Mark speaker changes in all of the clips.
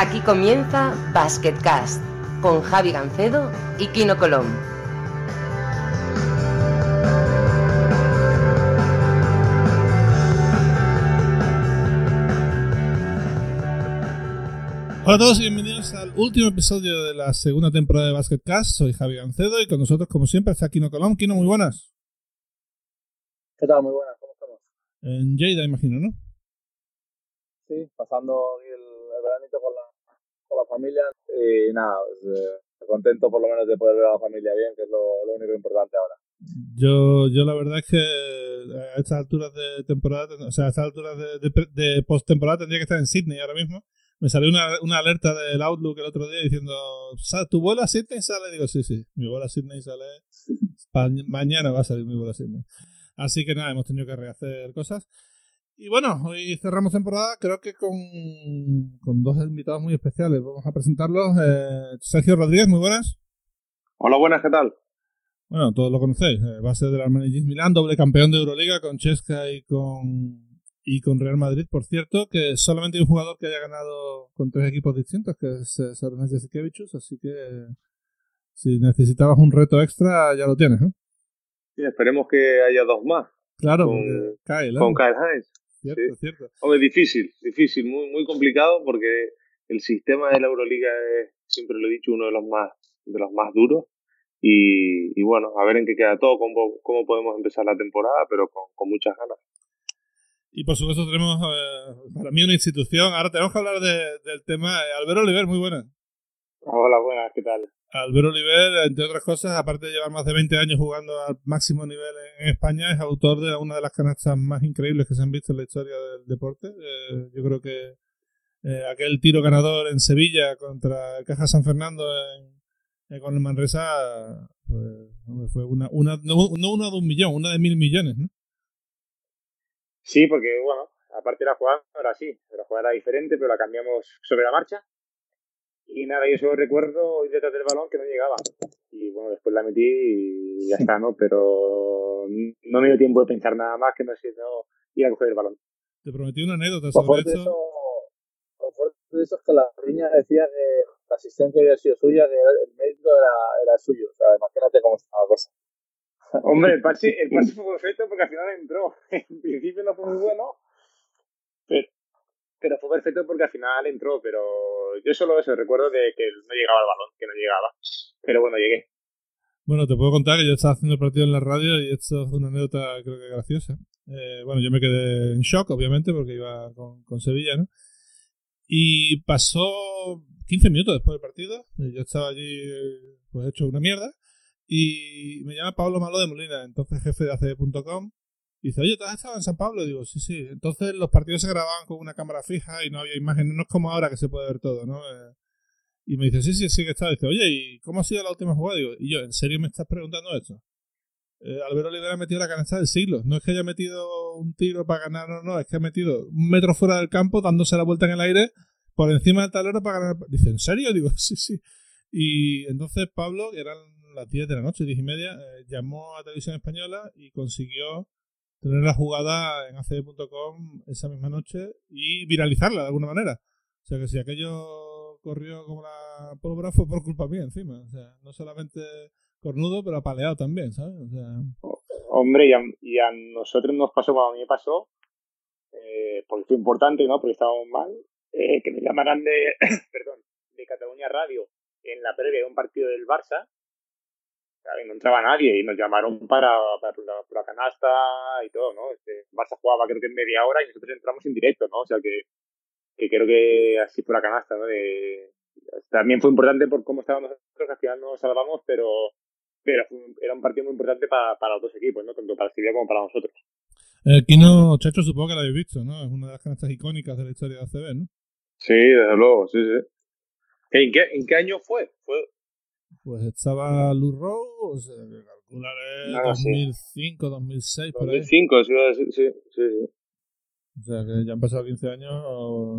Speaker 1: Aquí comienza Basketcast con Javi Gancedo y Kino Colón.
Speaker 2: Hola a todos y bienvenidos al último episodio de la segunda temporada de Basketcast. Soy Javi Gancedo y con nosotros, como siempre, está Kino Colón. Kino, muy buenas.
Speaker 3: ¿Qué tal? Muy buenas, ¿cómo estamos?
Speaker 2: En Lleida, imagino, ¿no?
Speaker 3: Sí, pasando el, el veranito con la, con la familia y nada, pues, eh, contento por lo menos de poder ver a la familia bien, que es lo, lo único importante ahora.
Speaker 2: Yo, yo la verdad es que a estas alturas de temporada, o sea, a estas alturas de, de, de post-temporada tendría que estar en Sydney ahora mismo. Me salió una, una alerta del Outlook el otro día diciendo, ¿tu vuelo a Sydney sale? Digo, sí, sí, mi vuelo a Sydney sale, pa- mañana va a salir mi vuelo a Sydney. Así que nada, hemos tenido que rehacer cosas. Y bueno, hoy cerramos temporada, creo que con, con dos invitados muy especiales. Vamos a presentarlos. Eh, Sergio Rodríguez, muy buenas.
Speaker 4: Hola, buenas, ¿qué tal?
Speaker 2: Bueno, todos lo conocéis. Eh, base del Armani Milán, doble campeón de Euroliga con Chesca y con, y con Real Madrid. Por cierto, que solamente hay un jugador que haya ganado con tres equipos distintos, que es eh, Jasikevichus. Así que si necesitabas un reto extra, ya lo tienes. ¿eh?
Speaker 4: Sí, esperemos que haya dos más
Speaker 2: Claro,
Speaker 4: Con-
Speaker 2: Kyle, ¿eh?
Speaker 4: con Kyle Hines.
Speaker 2: Cierto,
Speaker 4: sí.
Speaker 2: cierto.
Speaker 4: Hombre, difícil, difícil, muy, muy complicado porque el sistema de la Euroliga es, siempre lo he dicho, uno de los más, de los más duros. Y, y bueno, a ver en qué queda todo, cómo, cómo podemos empezar la temporada, pero con, con muchas ganas.
Speaker 2: Y por supuesto tenemos eh, para mí una institución. Ahora tenemos que hablar de- del tema. Eh, Albero Oliver, muy buena.
Speaker 3: Hola, buenas, ¿qué tal?
Speaker 2: Albero Oliver, entre otras cosas, aparte de llevar más de 20 años jugando al máximo nivel en España, es autor de una de las canastas más increíbles que se han visto en la historia del deporte. Eh, yo creo que eh, aquel tiro ganador en Sevilla contra Caja San Fernando en- eh, con el Manresa pues, fue una, una no, no una de un millón, una de mil millones. ¿no?
Speaker 5: Sí, porque bueno, aparte la jugada no era así, la jugada era diferente, pero la cambiamos sobre la marcha. Y nada, yo solo recuerdo ir detrás del balón que no llegaba. Y bueno, después la metí y ya está, ¿no? Pero no me dio tiempo de pensar nada más que no sé, no ir a coger el balón.
Speaker 2: Te prometí una anécdota sobre eso.
Speaker 3: eso, lo fuerte de eso es que la riña decía que la asistencia había sido suya, que el mérito era, era suyo. O sea, imagínate cómo estaba la cosa.
Speaker 5: Hombre, el pase, el pase fue perfecto porque al final entró. En principio no fue muy bueno, pero, pero fue perfecto porque al final entró. Pero yo solo eso, recuerdo de que no llegaba el balón, que no llegaba. Pero bueno, llegué.
Speaker 2: Bueno, te puedo contar que yo estaba haciendo el partido en la radio y esto es una anécdota creo que graciosa. Eh, bueno, yo me quedé en shock, obviamente, porque iba con, con Sevilla, ¿no? Y pasó 15 minutos después del partido. Yo estaba allí, pues hecho una mierda. Y me llama Pablo Malo de Molina, entonces jefe de ACD.com. Dice, oye, ¿tú has estado en San Pablo? Digo, sí, sí. Entonces los partidos se grababan con una cámara fija y no había imágenes. No es como ahora que se puede ver todo, ¿no? Eh, y me dice, sí, sí, sí que está. Dice, oye, ¿y cómo ha sido la última jugada? Digo, y yo, ¿en serio me estás preguntando esto? Eh, Albero Olivera ha metido la canasta del siglo. No es que haya metido un tiro para ganar, no, no. Es que ha metido un metro fuera del campo, dándose la vuelta en el aire, por encima del tablero para ganar. Dice, ¿en serio? Digo, sí, sí. Y entonces Pablo, que eran las 10 de la noche, 10 y media, eh, llamó a Televisión Española y consiguió tener la jugada en acd.com esa misma noche y viralizarla de alguna manera. O sea que si aquello corrió como la pólvora fue por culpa mía encima. O sea, no solamente cornudo, pero apaleado también, ¿sabes? O sea,
Speaker 5: Hombre, y a, y a nosotros nos pasó como a mí me pasó, eh, porque fue importante, ¿no? Porque estábamos mal, eh, que nos llamaran de, perdón, de Cataluña Radio en la previa de un partido del Barça. No entraba nadie y nos llamaron para, para la, para la canasta y todo, ¿no? Este, Barça jugaba creo que en media hora y nosotros entramos en directo, ¿no? O sea que, que creo que así fue la canasta, ¿no? De, también fue importante por cómo estábamos nosotros, que al final no nos salvamos, pero, pero fue era un partido muy importante para, para los dos equipos, ¿no? Tanto para Sevilla como para nosotros.
Speaker 2: el Kino, Chacho, supongo que lo habéis visto, ¿no? Es una de las canastas icónicas de la historia de ACB, ¿no?
Speaker 4: Sí, desde luego, sí, sí. ¿En qué, en qué año fue? Fue
Speaker 2: Pues estaba Lou sea, que calcularé
Speaker 4: Ah, sí.
Speaker 2: 2005, 2006, por ahí.
Speaker 4: 2005, sí, sí, sí, sí.
Speaker 2: O sea, que ya han pasado 15 años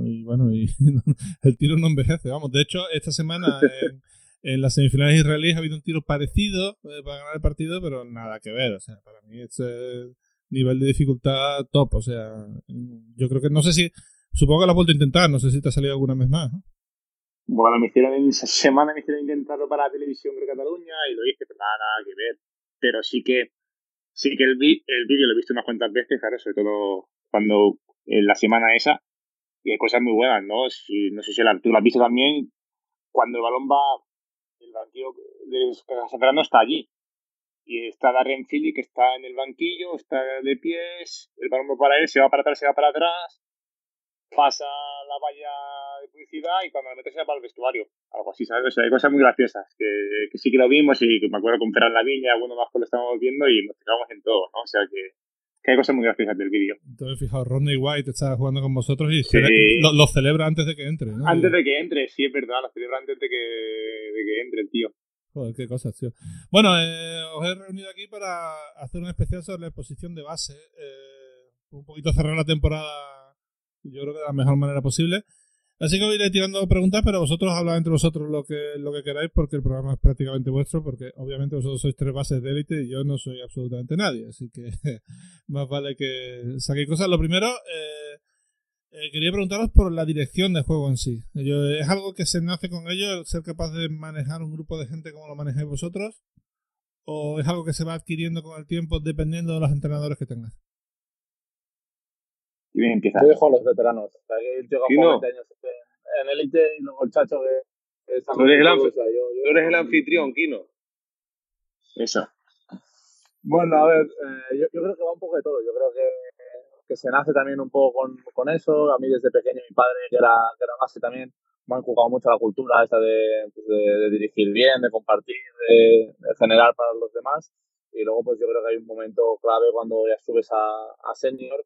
Speaker 2: y bueno, y el tiro no envejece. Vamos, de hecho, esta semana en, en las semifinales israelíes ha habido un tiro parecido eh, para ganar el partido, pero nada que ver. O sea, para mí es eh, nivel de dificultad top. O sea, yo creo que no sé si. Supongo que lo has vuelto a intentar, no sé si te ha salido alguna vez más. ¿no?
Speaker 5: Bueno, me hicieron esa semana me hicieron intentarlo para la televisión de Cataluña y lo hice, pero nada, nada que ver. Pero sí que sí que el, el vídeo lo he visto unas cuantas veces, claro, sobre todo cuando en la semana esa, y hay cosas muy buenas, ¿no? Si, no sé si tú lo has visto también, cuando el balón va, el banquillo de Fernando está allí. Y está Darren Philly que está en el banquillo, está de pies, el balón va para él, se va para atrás, se va para atrás, pasa la valla de publicidad y cuando lo metes se va para el vestuario. Algo así, ¿sabes? O sea, hay cosas muy graciosas que, que sí que lo vimos y que me acuerdo con Ferran La Viña, alguno más que lo estábamos viendo y nos fijamos en todo, ¿no? O sea que, que hay cosas muy graciosas del vídeo.
Speaker 2: Entonces, fijaos, Rodney White está jugando con vosotros y lo, celebra antes de que entre, ¿no?
Speaker 5: Antes de que entre, sí, es verdad, lo celebra antes de que, de que entre el tío.
Speaker 2: Joder, qué cosas, tío. Bueno, eh, os he reunido aquí para hacer un especial sobre la exposición de base. Eh, un poquito cerrar la temporada yo creo que de la mejor manera posible. Así que os iré tirando preguntas, pero vosotros hablad entre vosotros lo que, lo que queráis, porque el programa es prácticamente vuestro, porque obviamente vosotros sois tres bases de élite y yo no soy absolutamente nadie, así que más vale que saquéis cosas. Lo primero, eh, eh, quería preguntaros por la dirección de juego en sí. ¿Es algo que se nace con ello, ser capaz de manejar un grupo de gente como lo manejáis vosotros? ¿O es algo que se va adquiriendo con el tiempo dependiendo de los entrenadores que tengas?
Speaker 3: Y bien empieza. Yo dejo a los veteranos. O sea, que yo no? 20 años en élite y luego el chacho que...
Speaker 4: tú eres, el, eres el anfitrión, Kino.
Speaker 5: Eso.
Speaker 3: Bueno, a ver, eh, yo, yo, creo que va un poco de todo. Yo creo que, que se nace también un poco con, con, eso. A mí desde pequeño mi padre, que era, que era base también, me han jugado mucho la cultura esta de, pues de, dirigir bien, de compartir, de, de, generar para los demás. Y luego pues yo creo que hay un momento clave cuando ya subes a, a senior,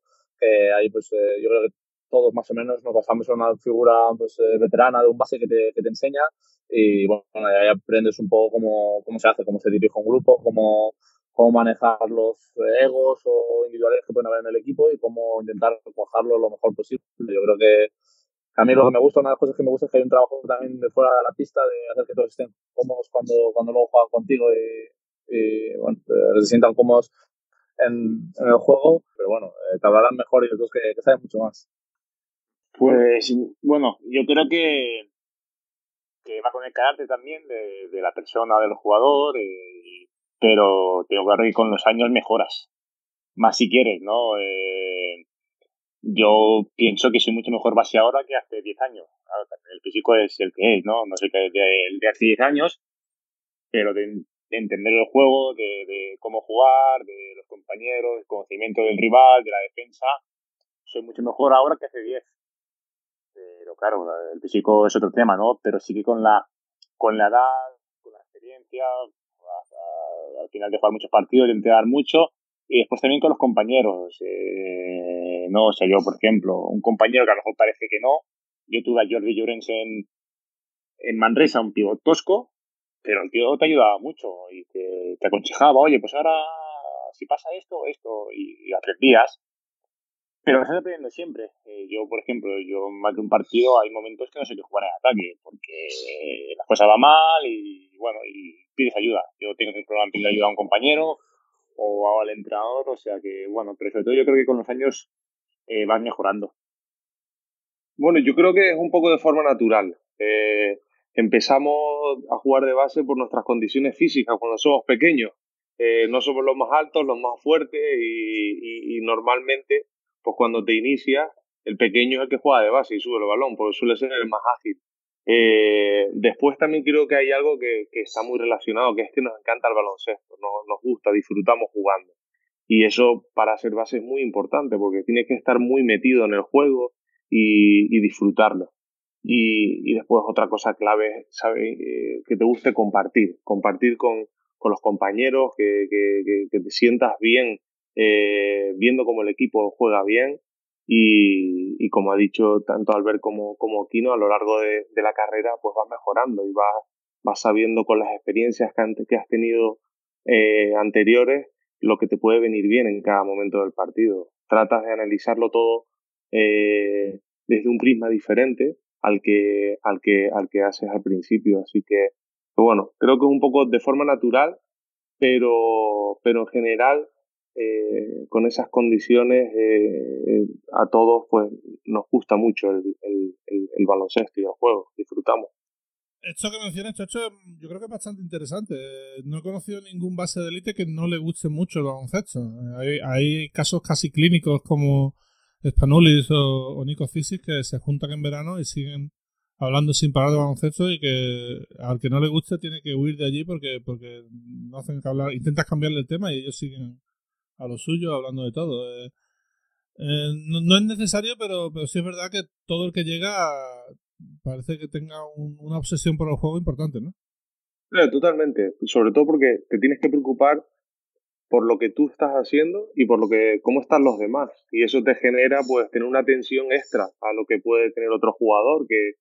Speaker 3: ahí pues eh, yo creo que todos más o menos nos basamos en una figura pues, eh, veterana de un base que te, que te enseña y bueno, ahí aprendes un poco cómo, cómo se hace, cómo se dirige un grupo, cómo, cómo manejar los egos o individuales que pueden haber en el equipo y cómo intentar cuajarlo lo mejor posible. Yo creo que a mí lo que me gusta, una de las cosas que me gusta es que hay un trabajo también de fuera de la pista de hacer que todos estén cómodos cuando, cuando luego juegan contigo y, y bueno, se sientan cómodos en, el juego, pero bueno, eh, te hablarán mejor y otros que, que saben mucho más.
Speaker 5: Pues bueno, yo creo que, que va con el carácter también de, la persona, del jugador, eh, pero tengo claro que con los años mejoras. Más si quieres, ¿no? Eh, yo pienso que soy mucho mejor base ahora que hace 10 años. el físico es el que es, ¿no? No sé qué es de, de hace 10 años, pero de, entender el juego, de, cómo jugar, de los compañeros, el conocimiento del rival, de la defensa. Soy mucho mejor ahora que hace 10. Pero claro, el físico es otro tema, ¿no? Pero sí que con la, con la edad, con la experiencia, al final de jugar muchos partidos, de entrenar mucho, y después también con los compañeros. Eh, no, o sea, yo, por ejemplo, un compañero que a lo mejor parece que no, yo tuve a Jordi Llorens en, en Manresa, un pivot tosco, pero el tío te ayudaba mucho y te, te aconsejaba, oye, pues ahora si pasa esto, esto, y, y aprendías. Pero me estás aprendiendo siempre. Eh, yo, por ejemplo, yo más de un partido hay momentos que no sé qué jugar en ataque, porque las cosas van mal y bueno, y pides ayuda. Yo tengo que problema pedir ayuda a un compañero o al entrenador, o sea que bueno, pero sobre todo yo creo que con los años eh, vas mejorando.
Speaker 4: Bueno, yo creo que es un poco de forma natural. Eh, empezamos a jugar de base por nuestras condiciones físicas cuando somos pequeños. Eh, no somos los más altos, los más fuertes y, normalmente, pues cuando te inicias, el pequeño es el que juega de base y sube el balón, porque suele ser el más ágil. Eh, después también creo que hay algo que, que, está muy relacionado, que es que nos encanta el baloncesto, nos, gusta, disfrutamos jugando. Y eso para ser base es muy importante, porque tienes que estar muy metido en el juego y disfrutarlo. Y, y, después otra cosa clave, ¿sabes? Eh, que te guste compartir, compartir con, con los compañeros, que, que, que te sientas bien eh, viendo cómo el equipo juega bien y, y, como ha dicho tanto Albert como, como Kino, a lo largo de, de la carrera pues vas mejorando y vas, vas sabiendo con las experiencias que, antes, que has tenido eh, anteriores lo que te puede venir bien en cada momento del partido. Tratas de analizarlo todo eh, desde un prisma diferente al que, al que, al que haces al principio. Así que, bueno, creo que es un poco de forma natural, pero, pero en general, eh, con esas condiciones, eh, a todos pues nos gusta mucho el, el, el, baloncesto y el juego, disfrutamos.
Speaker 2: Esto que mencionas, Chacho, yo creo que es bastante interesante. No he conocido ningún base de élite que no le guste mucho el baloncesto. Hay casos casi clínicos como Spanulis o, o Nico Fisis que se juntan en verano y siguen hablando sin parar de baloncesto y que al que no le guste tiene que huir de allí porque porque no hacen que hablar, intentas cambiarle el tema y ellos siguen a lo suyo hablando de todo. Eh, eh, no, es necesario, pero, pero sí es verdad que todo el que llega parece que tenga una obsesión por el juego importante, ¿no?
Speaker 4: totalmente. Sobre todo porque te tienes que preocupar por lo que tú estás haciendo y por lo que cómo están los demás. Y eso te genera pues tener una tensión extra a lo que puede tener otro jugador que,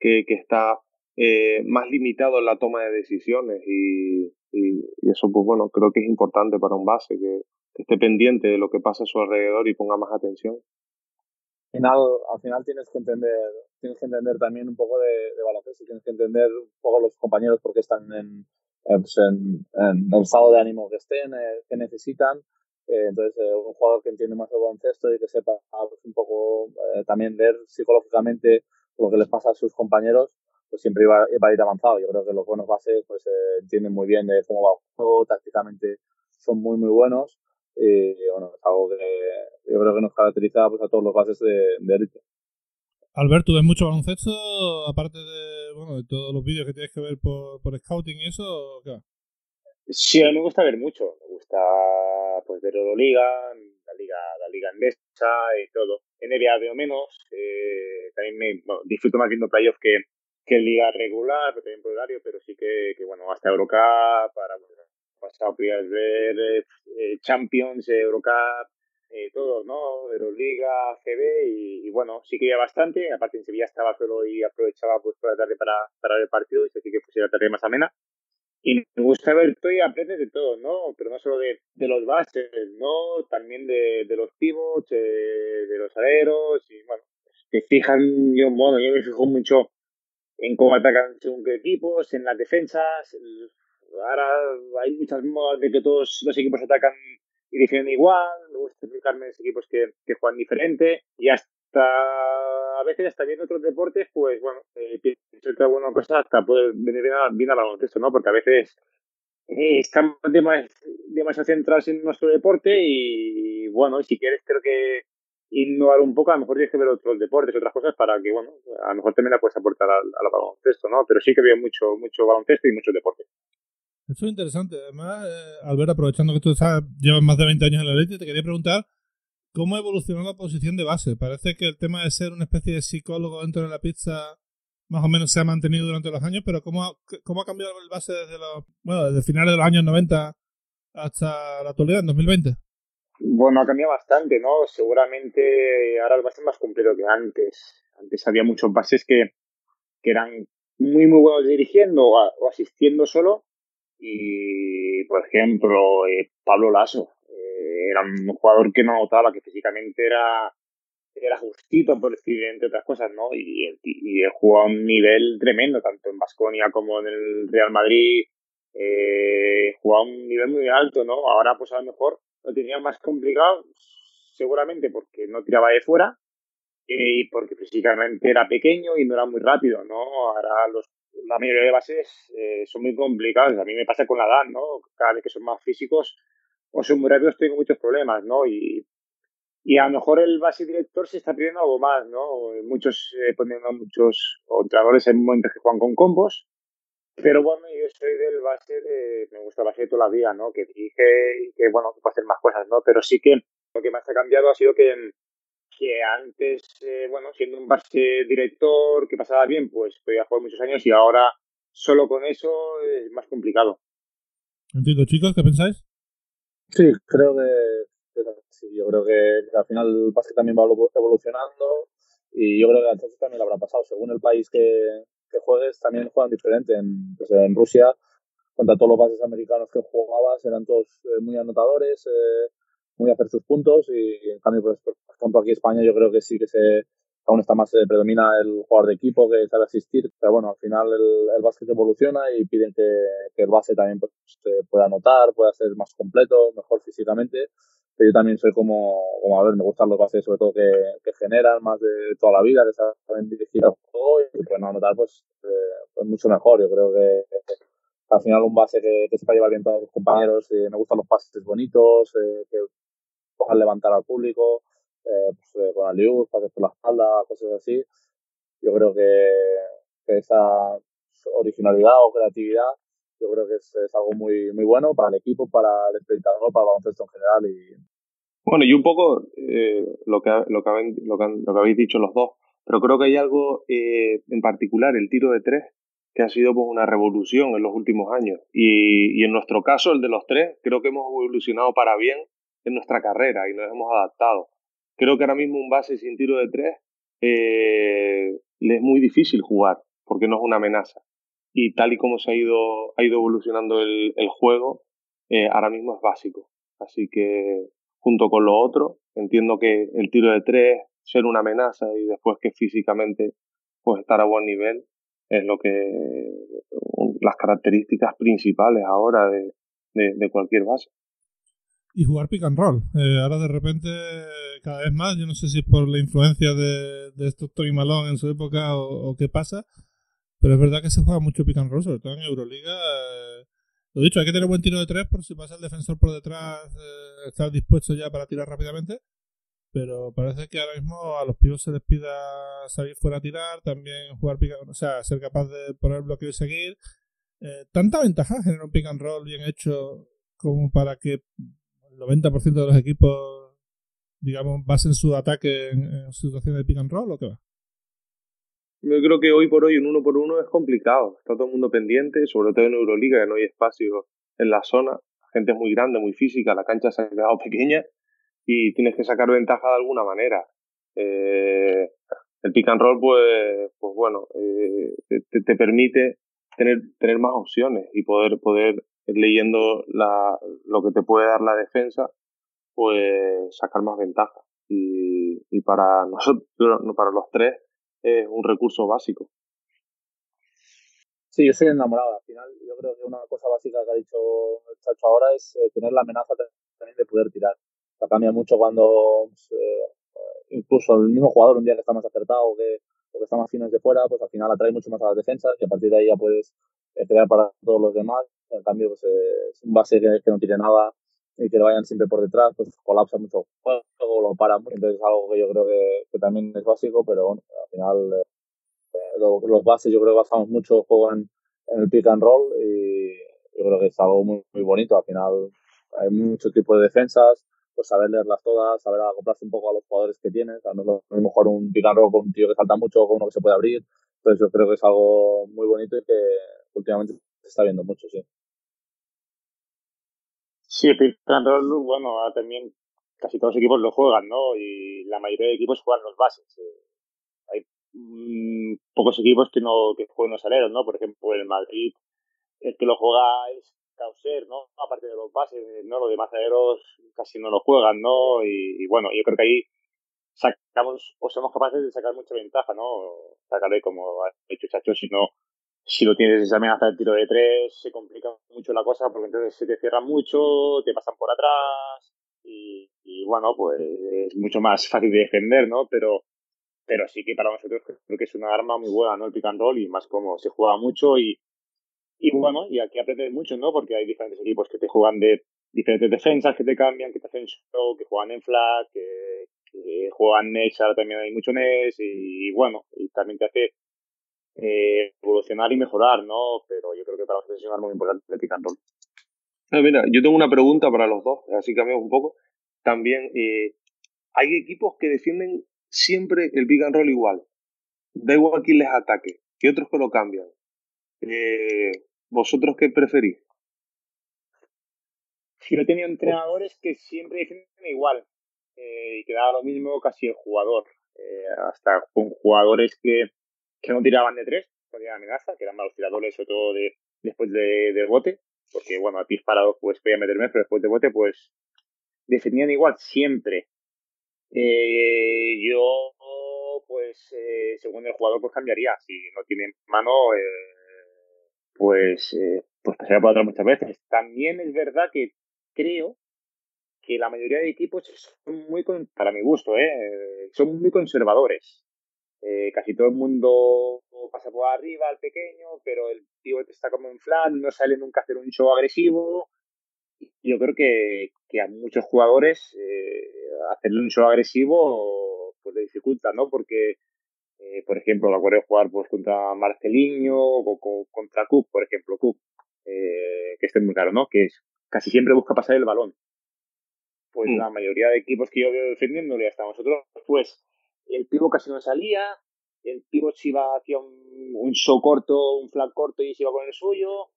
Speaker 4: que, está eh, más limitado en la toma de decisiones y, y, eso pues bueno creo que es importante para un base que, esté pendiente de lo que pasa a su alrededor y ponga más atención.
Speaker 3: Al final, al final tienes que entender, tienes que entender también un poco de, de baloncesto, tienes que entender un poco los compañeros porque están en, pues en, en, el estado de ánimo que estén, eh, que necesitan. Eh, entonces, eh, un jugador que entiende más el baloncesto y que sepa pues, un poco eh, también ver psicológicamente lo que les pasa a sus compañeros, pues siempre va, a ir avanzado. Yo creo que los buenos bases pues entienden muy bien de cómo va el juego, tácticamente son muy, muy buenos y bueno, es algo que yo creo que nos caracteriza pues, a todos los bases de, de.
Speaker 2: Alberto, ¿ves mucho baloncesto aparte de, bueno, de todos los vídeos que tienes que ver por, por scouting y eso? ¿qué?
Speaker 5: Sí, a mí me gusta ver mucho. Me gusta pues ver Euroliga, la liga, la liga andesa y todo. NBA veo menos. Eh, también me bueno, disfruto más viendo playoff que, que liga regular, pero también por horario, pero sí que, que bueno, hasta Eurocup, para pasado podías ver eh, eh, Champions, Eurocup, eh, todo, ¿no? Euroliga, GB y, y, bueno, sí que iba bastante. Aparte en Sevilla estaba solo y aprovechaba pues por la tarde para, para ver partidos, así que pues era tarde más amena. Y me gusta ver todo y aprendes de todo, ¿no? Pero no solo de, de los bases, ¿no? También de, de los pivots, eh, de los aleros y bueno, te fijan, yo, bueno, yo me fijo mucho en cómo atacan según qué equipos, en las defensas, ahora hay muchas modas de que todos los equipos atacan y defienden igual, explicarme equipos que, juegan diferente y hasta a veces hasta viendo otros deportes, pues bueno, eh, pienso que alguna cosa hasta puede venir bien, bien al baloncesto, ¿no? Porque a veces eh, estamos demasiado centrados en nuestro deporte y bueno, si quieres creo que innovar un poco, a lo mejor tienes que ver otros deportes, otras cosas para que, bueno, a lo mejor también la puedes aportar al, al baloncesto, ¿no? Pero sí que veo mucho, mucho baloncesto y muchos deportes.
Speaker 2: Eso es interesante. Además, eh, Albert, aprovechando que tú llevas más de 20 años en la leche, te quería preguntar cómo ha evolucionado la posición de base. Parece que el tema de ser una especie de psicólogo dentro de la pizza más o menos se ha mantenido durante los años, pero ¿cómo ha, cómo ha cambiado el base desde bueno, desde finales de los años 90 hasta la actualidad, en 2020?
Speaker 5: Bueno, ha cambiado bastante, ¿no? Seguramente ahora el base es más completo que antes. Antes había muchos bases que, que eran muy, muy buenos dirigiendo o asistiendo solo y, por ejemplo, eh, Pablo Lasso eh, era un jugador que no notaba que físicamente era, era justito, por decir, entre otras cosas, ¿no? Y, y, jugó a un nivel tremendo, tanto en Basconia como en el Real Madrid. Eh, jugó a un nivel muy alto, ¿no? Ahora, pues a lo mejor lo tenía más complicado, seguramente porque no tiraba de fuera y porque físicamente era pequeño y no era muy rápido, ¿no? Ahora los la mayoría de bases eh, son muy complicados. A mí me pasa con la edad, ¿no? Cada vez que son más físicos o son muy rápidos tengo muchos problemas, ¿no? Y, y a lo mejor el base director se está pidiendo algo más, ¿no? Muchos, eh, poniendo muchos entrenadores en momentos que juegan con combos, pero bueno, yo soy del base de, me gusta el base de toda la vida, ¿no? Que dirige y que, bueno, que puede hacer más cosas, ¿no? Pero sí que lo que más ha cambiado ha sido que que antes, eh, bueno, siendo un base director que pasaba bien, pues podía jugar muchos años y ahora solo con eso es más complicado.
Speaker 2: Entiendo, chicos, ¿qué pensáis?
Speaker 3: Sí, creo que, sí, yo creo que al final el básquet también va evolucionando y yo creo que entonces también lo habrá pasado. Según el país que, que juegues, también juegan diferente. En, pues en Rusia, contra todos los bases americanos que jugabas, eran todos eh, muy anotadores, eh, muy a hacer sus puntos y en cambio, pues, por ejemplo, aquí en España yo creo que sí que se aún está más eh, predomina el jugador de equipo que sabe asistir, pero bueno, al final el, el básquet evoluciona y piden que, que el base también pues, pueda anotar, pueda ser más completo, mejor físicamente pero yo también soy como, como a ver, me gustan los bases sobre todo que, que generan más de toda la vida, que saben dirigir al juego y pues no anotar pues, eh, pues mucho mejor. Yo creo que, al final un base que, que sepa llevar bien todos los compañeros, eh, me gustan los pases bonitos, eh, que puedan levantar al público, eh, pues, eh, con alius, pases por la espalda, cosas así. Yo creo que, que esa originalidad o creatividad yo creo que es, es, algo muy, muy bueno para el equipo, para el espectador, para el baloncesto en general. Y...
Speaker 4: Bueno, y un poco eh, lo, que, lo, que habéis, lo, que, lo, que, habéis dicho los dos, pero creo que hay algo eh, en particular, el tiro de tres, que ha sido pues, una revolución en los últimos años. Y, y en nuestro caso, el de los tres, creo que hemos evolucionado para bien en nuestra carrera y nos hemos adaptado. Creo que ahora mismo un base sin tiro de tres eh, le es muy difícil jugar porque no es una amenaza y tal y como se ha ido, ha ido evolucionando el, juego, eh, ahora mismo es básico. Así que junto con lo otro, entiendo que el tiro de tres, ser una amenaza y después que físicamente pues estar a buen nivel es lo que las características principales ahora de, de cualquier base.
Speaker 2: Y jugar pick and roll. Eh, ahora de repente, cada vez más, yo no sé si es por la influencia de, de estos Tony Malone en su época o, qué pasa, pero es verdad que se juega mucho pick and roll, sobre todo en Euroliga. Eh, lo dicho, hay que tener buen tiro de tres por si pasa el defensor por detrás, eh, estar dispuesto ya para tirar rápidamente. Pero parece que ahora mismo a los pibos se les pida salir fuera a tirar, también jugar pick o sea, ser capaz de poner bloqueo y seguir. Tanta ventaja genera un pick and roll bien hecho como para que 90% de los equipos, digamos, basen su ataque en, en situaciones de pick and roll o qué va.
Speaker 4: Yo creo que hoy por hoy un uno por uno es complicado. Está todo el mundo pendiente, sobre todo en Euroliga, que no hay espacio en la zona. La gente es muy grande, muy física, la cancha se ha quedado pequeña y tienes que sacar ventaja de alguna manera. Eh, el pick and roll, pues, pues bueno, eh, te, te, permite tener, tener más opciones y poder, poder leyendo la, lo que te puede dar la defensa, pues sacar más ventaja. Y, y para nosotros, para los tres, es un recurso básico.
Speaker 3: Sí, yo estoy enamorado. Al final, yo creo que una cosa básica que ha dicho el Chacho ahora es eh, tener la amenaza también de poder tirar. O cambia mucho cuando eh, incluso el mismo jugador un día que está más acertado o que, o que está más fino desde fuera, pues al final atrae mucho más a las defensas y a partir de ahí ya puedes eh, crear para todos los demás. En cambio, pues, eh, es un base que, no tire nada y que le vayan siempre por detrás, pues colapsa mucho el juego, lo para mucho. Entonces es algo que yo creo que, también es básico, pero bueno, al final eh, lo, los bases yo creo que basamos mucho el juego en, el pick and roll y yo creo que es algo muy, muy bonito. Al final hay mucho tipo de defensas, pues saber leerlas todas, saber acoplarse un poco a los jugadores que tienes. O sea, no lo mismo jugar un pick and roll con un tío que salta mucho, con uno que se puede abrir. Entonces yo creo que es algo muy bonito y que últimamente se está viendo mucho, sí.
Speaker 5: Sí, pick and roll, bueno, también casi todos los equipos lo juegan, ¿no? Y la mayoría de equipos juegan los bases. Eh, hay mmm, pocos equipos que no que juegan los aleros, ¿no? Por ejemplo, el Madrid, el que lo juega es Causer, ¿no? Aparte de los bases, ¿no? Los demás aleros casi no lo juegan, ¿no? Y, bueno, yo creo que ahí sacamos, o somos capaces de sacar mucha ventaja, ¿no? Sacarle, como ha dicho Chacho, si no, si lo tienes esa amenaza del tiro de tres, se complica mucho la cosa porque entonces se te cierran mucho, te pasan por atrás y, bueno, pues es mucho más fácil de defender, ¿no? Pero, pero sí que para nosotros creo que es una arma muy buena, ¿no? El pick and roll y más como se juega mucho y, y bueno, y aquí aprendes mucho, ¿no? Porque hay diferentes equipos que te juegan de diferentes defensas, que te cambian, que te hacen show, que juegan en flag, que, que juegan Nex, ahora también hay mucho Nex y, y bueno, y también te hace eh, evolucionar y mejorar, ¿no? Pero yo creo que para nosotros es muy importante el pick and roll.
Speaker 4: Ah, mira, yo tengo una pregunta para los dos, así cambiamos un poco. También, eh, hay equipos que defienden siempre el pick and roll igual. Da igual quién les ataque, y otros que lo cambian. Eh, ¿Vosotros qué preferís?
Speaker 5: Yo he tenido entrenadores que siempre defienden igual. Eh, y que daba lo mismo casi el jugador. Eh, hasta con jugadores que que no tiraban de tres, podían amenaza, que eran malos tiradores, sobre todo de, después de, bote, porque bueno, a pies parados pues podía meterme, pero después de bote pues defendían igual siempre. Eh, yo pues eh, según el jugador pues cambiaría, si no tiene mano eh, pues eh, pues pasaría por atrás muchas veces. También es verdad que creo que la mayoría de equipos son muy, para mi gusto, ¿eh? son muy conservadores. Eh, casi todo el mundo pasa por arriba al pequeño, pero el tío está como en flan, no sale nunca a hacer un show agresivo. Yo creo que, que a muchos jugadores eh, hacerle un show agresivo pues le dificulta, ¿no? Porque, eh, por ejemplo, me acuerdo de jugar pues, contra Marcelinho o, contra Cook, por ejemplo, Cook, eh, que esté muy claro, ¿no? Que es, casi siempre busca pasar el balón. Pues mm. la mayoría de equipos que yo veo defendiéndole hasta nosotros, pues el pivo casi no salía, el pivo se iba hacia un, un show corto, un flag corto y se iba con el suyo,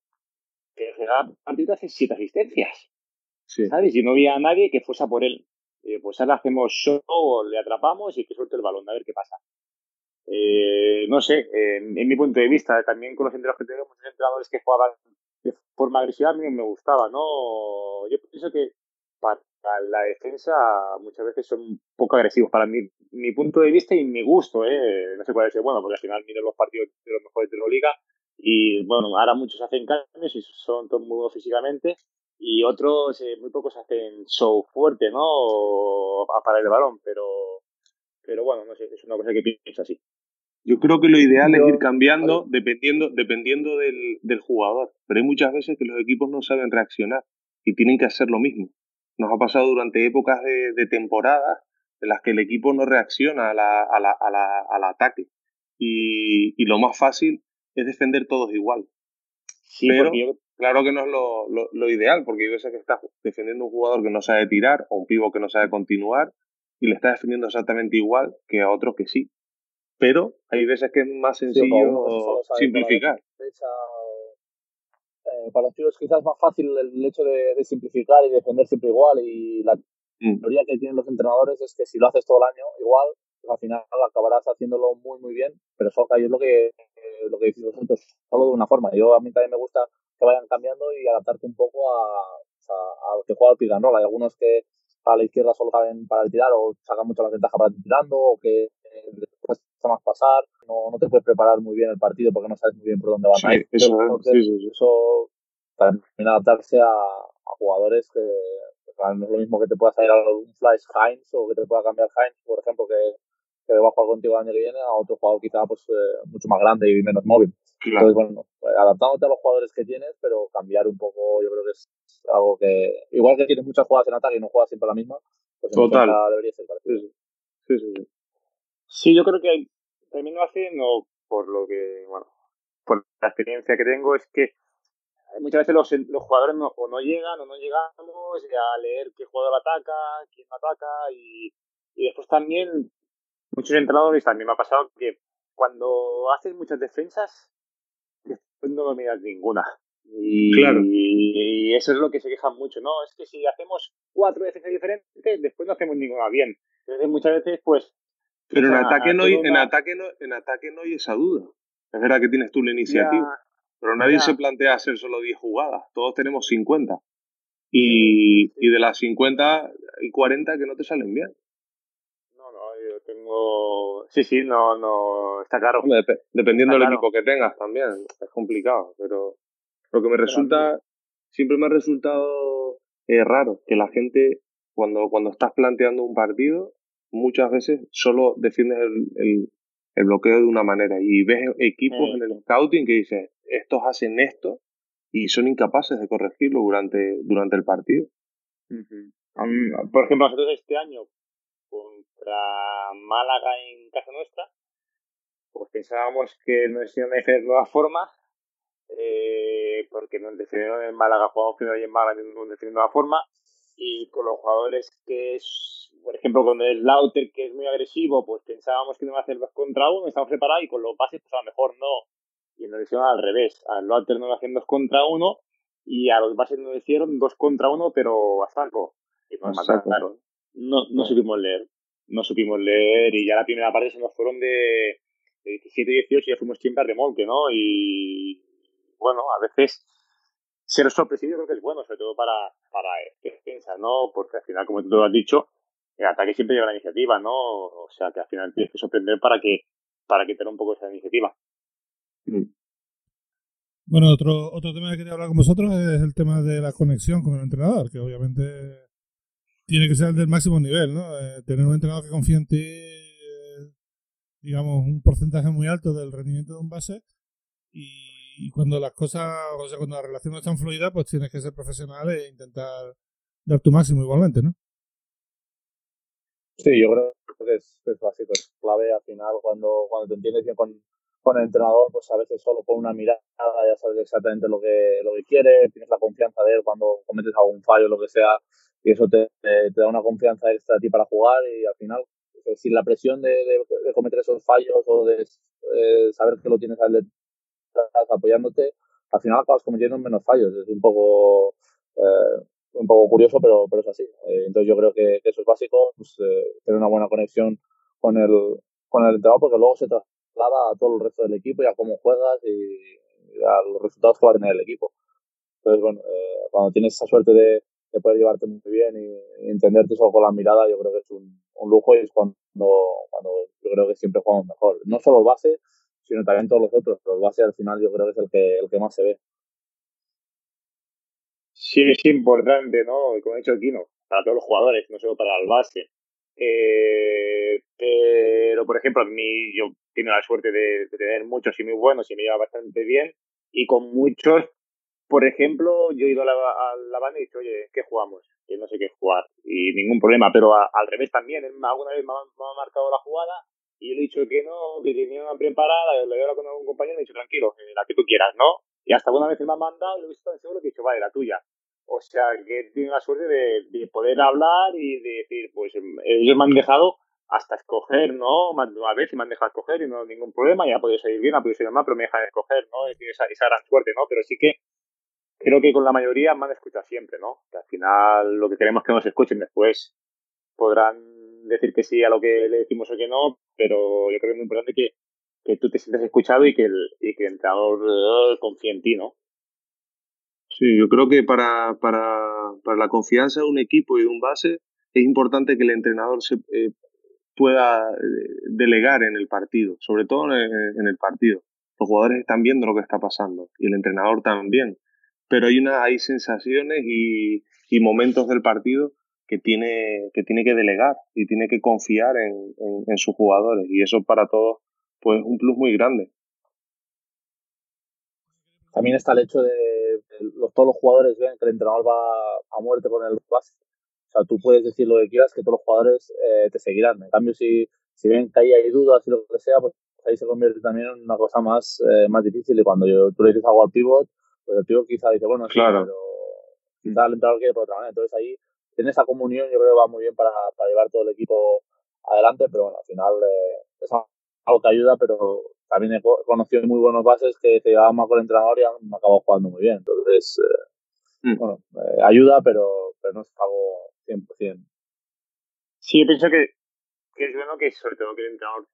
Speaker 5: que en general partido hace siete asistencias. ¿Sabes? Y no había nadie que fuese a por él. Eh, pues ahora hacemos show, le atrapamos y que suelte el balón, a ver qué pasa. Eh, no sé, en, mi punto de vista, también con los entrenadores que tenemos, muchos entrenadores que jugaban de forma agresiva, a mí me gustaba, ¿no? Yo pienso que para la defensa muchas veces son poco agresivos para mí, mi punto de vista y mi gusto, ¿eh? No se puede decir, bueno, porque al final miro los partidos de los mejores de la liga y, bueno, ahora muchos hacen cambios y son todos muy buenos físicamente y otros, eh, muy pocos hacen show fuerte, ¿no? A parar el balón, pero, pero bueno, no sé, es una cosa que pienso así.
Speaker 4: Yo creo que lo ideal es ir cambiando dependiendo, dependiendo del, del jugador, pero hay muchas veces que los equipos no saben reaccionar y tienen que hacer lo mismo. Nos ha pasado durante épocas de, de temporadas en las que el equipo no reacciona a la, a la, a la, al ataque y, y, lo más fácil es defender todos igual. Sí, pero claro que no es lo, lo, lo, ideal, porque hay veces que estás defendiendo un jugador que no sabe tirar o un pivo que no sabe continuar y le está defendiendo exactamente igual que a otros que sí. Pero hay veces que es más sencillo simplificar.
Speaker 3: Para los tíos quizás más fácil el hecho de, de, simplificar y defender siempre igual y la mm. teoría que tienen los entrenadores es que si lo haces todo el año igual, pues al final acabarás haciéndolo muy muy bien, pero eso es lo que, eh, lo que decís vosotros, solo de una forma. Yo a mí también me gusta que vayan cambiando y adaptarte un poco a, a, a lo que juega el pick Hay algunos que para la izquierda solo saben para tirar o sacan mucho la ventaja para tirando o que después te más pasar, no, no te puedes preparar muy bien el partido porque no sabes muy bien por dónde van a ir. Eso, sí, sí, eso también adaptarse a, a jugadores que pues, no es lo mismo que te pueda salir un flash Heinz o que te pueda cambiar Heinz, por ejemplo, que, que va a jugar contigo el año que viene a otro jugador quizá pues eh, mucho más grande y menos móvil. Entonces, bueno, pues, adaptándote a los jugadores que tienes, pero cambiar un poco, yo creo que es algo que, igual que tienes muchas jugadas en ataque y no juegas siempre la misma, pues en Total. debería ser
Speaker 5: Sí, sí, sí. Sí, yo creo que también lo hacen, o por lo que, bueno, por la experiencia que tengo, es que muchas veces los, los jugadores no, o no llegan o no llegamos a leer qué jugador ataca, quién ataca y, y después también muchos entrenadores también me ha pasado que cuando haces muchas defensas después no dominas ninguna. Y, claro. y, eso es lo que se quejan mucho, ¿no? Es que si hacemos cuatro defensas diferentes, después no hacemos ninguna bien. Entonces muchas veces pues
Speaker 4: pero en ataque, no hay, en, ataque no, en ataque no hay esa duda. Es verdad que tienes tú la iniciativa. Pero nadie se plantea hacer solo 10 jugadas. Todos tenemos 50. Y, y de las 50 y 40 que no te salen bien.
Speaker 5: No, no, yo tengo. Sí, sí, no, no. Está claro.
Speaker 4: dependiendo del equipo que tengas también. Es complicado. Pero lo que me resulta. Siempre me ha resultado eh, raro que la gente, cuando, cuando estás planteando un partido, muchas veces solo defiendes el, el, el bloqueo de una manera y ves equipos en el scouting que dices, estos hacen esto y son incapaces de corregirlo durante, durante el partido.
Speaker 5: por ejemplo, nosotros este año contra Málaga en casa nuestra, pues pensábamos que nos iban a hacer nuevas formas, eh, porque nos defendieron en Málaga, jugamos primero y en Málaga nos defendieron de nueva forma, y con los jugadores que es, por ejemplo, con el Lauter que es muy agresivo, pues pensábamos que no iba a hacer dos contra uno, estamos preparados y con los bases pues a lo mejor no y nos hicieron al revés. Al Lauter nos hacían dos contra uno y a los bases nos hicieron dos contra uno, pero a saco. Y nos mataron. No, no supimos leer. No supimos leer y ya la primera parte se nos fueron de, de 17 y 18 y ya fuimos siempre a remolque, ¿no? Y bueno, a veces ser sorpresivo creo que es bueno, sobre todo para, para defensa, ¿no? Porque al final, como tú lo has dicho, el ataque siempre lleva la iniciativa, ¿no? O sea, que al final tienes que sorprender para que para que tenga un poco esa iniciativa.
Speaker 2: Bueno, otro, otro tema que quería hablar con vosotros es el tema de la conexión con el entrenador, que obviamente tiene que ser del máximo nivel, ¿no? Eh, tener un entrenador que confíe en ti, eh, digamos, un porcentaje muy alto del rendimiento de un base y, cuando las cosas, o sea, cuando la relación no es tan fluida, pues tienes que ser profesional e intentar dar tu máximo igualmente, ¿no?
Speaker 3: Sí, yo creo que es, es básico, es clave al final cuando, cuando te entiendes bien con, con el entrenador, pues a veces solo con una mirada ya sabes exactamente lo que, lo que quiere, tienes la confianza de él cuando cometes algún fallo, lo que sea, y eso te, te, da una confianza extra a ti para jugar y al final, pues, sin la presión de, de, cometer esos fallos o de eh, saber que lo tienes detrás apoyándote, al final acabas cometiendo menos fallos. Es un poco, eh, un poco curioso, pero, pero es así. Eh, entonces yo creo que, eso es básico, pues, tener una buena conexión con el, con el entrenador, porque luego se, a todo el resto del equipo y a cómo juegas y a los resultados que va a tener el equipo. Entonces, bueno, eh, cuando tienes esa suerte de, de, poder llevarte muy bien y, entenderte solo con la mirada, yo creo que es un, un, lujo y es cuando, cuando yo creo que siempre jugamos mejor. No solo el base, sino también todos los otros, pero el base al final yo creo que es el que, el que más se ve.
Speaker 5: Sí, es importante, ¿no? Como ha dicho Kino, para todos los jugadores, no solo para el base. Eh, pero, por ejemplo, a mí yo tengo la suerte de, tener muchos y muy buenos y me lleva bastante bien. Y con muchos, por ejemplo, yo he ido a la, banda y he dicho, oye, ¿qué jugamos? Que no sé qué jugar. Y ningún problema, pero al revés también. alguna vez me ha, marcado la jugada y le he dicho que no, que tenía una preparada, le he hablado con algún compañero y le he dicho, tranquilo, la que tú quieras, ¿no? Y hasta una vez me ha mandado y lo he visto tan seguro que he dicho, vale, la tuya. O sea, que tiene la suerte de, poder hablar y de decir, pues ellos me han dejado hasta escoger, ¿no? A veces me han dejado escoger y no hay ningún problema, ya ha podido salir bien, ha podido salir mal, pero me dejan escoger, ¿no? Tiene esa, gran suerte, ¿no? Pero sí que creo que con la mayoría me han escuchado siempre, ¿no? Que al final lo que queremos es que nos escuchen después. Podrán decir que sí a lo que le decimos o que no, pero yo creo que es muy importante que, que tú te sientas escuchado y que el, y que el entrenador eh, en ti, ¿no?
Speaker 4: Sí, yo creo que para, para, para la confianza de un equipo y de un base es importante que el entrenador se, eh, pueda eh, delegar en el partido, sobre todo en el partido. Los jugadores están viendo lo que está pasando y el entrenador también. Pero hay, una, hay sensaciones y, y momentos del partido que tiene, que tiene que delegar y tiene que confiar en, en, en sus jugadores. Y eso para todos pues, es un plus muy grande.
Speaker 3: También está el hecho de los, todos los jugadores ven que el entrenador va a muerte con el base. O sea, tú puedes decir lo que quieras, que todos los jugadores eh, te seguirán. En cambio, si, si ven que ahí hay dudas y lo que sea, pues ahí se convierte también en una cosa más, eh, más difícil. Y cuando yo, tú le dices algo al pivot, pues el pivot quizá dice, bueno, sí, pero quizá el entrenador quiere por otra manera. Entonces ahí, en esa comunión, yo creo que va muy bien para, para llevar todo el equipo adelante, pero bueno, al final eh, es algo que ayuda, pero también he conocido muy buenos bases que se llevaban más con el entrenador y han acabado jugando muy bien. Entonces, eh, mm. bueno, eh, ayuda, pero, pero no es algo 100%.
Speaker 5: Sí, yo pienso que, que es bueno que sobre todo que el entrenador,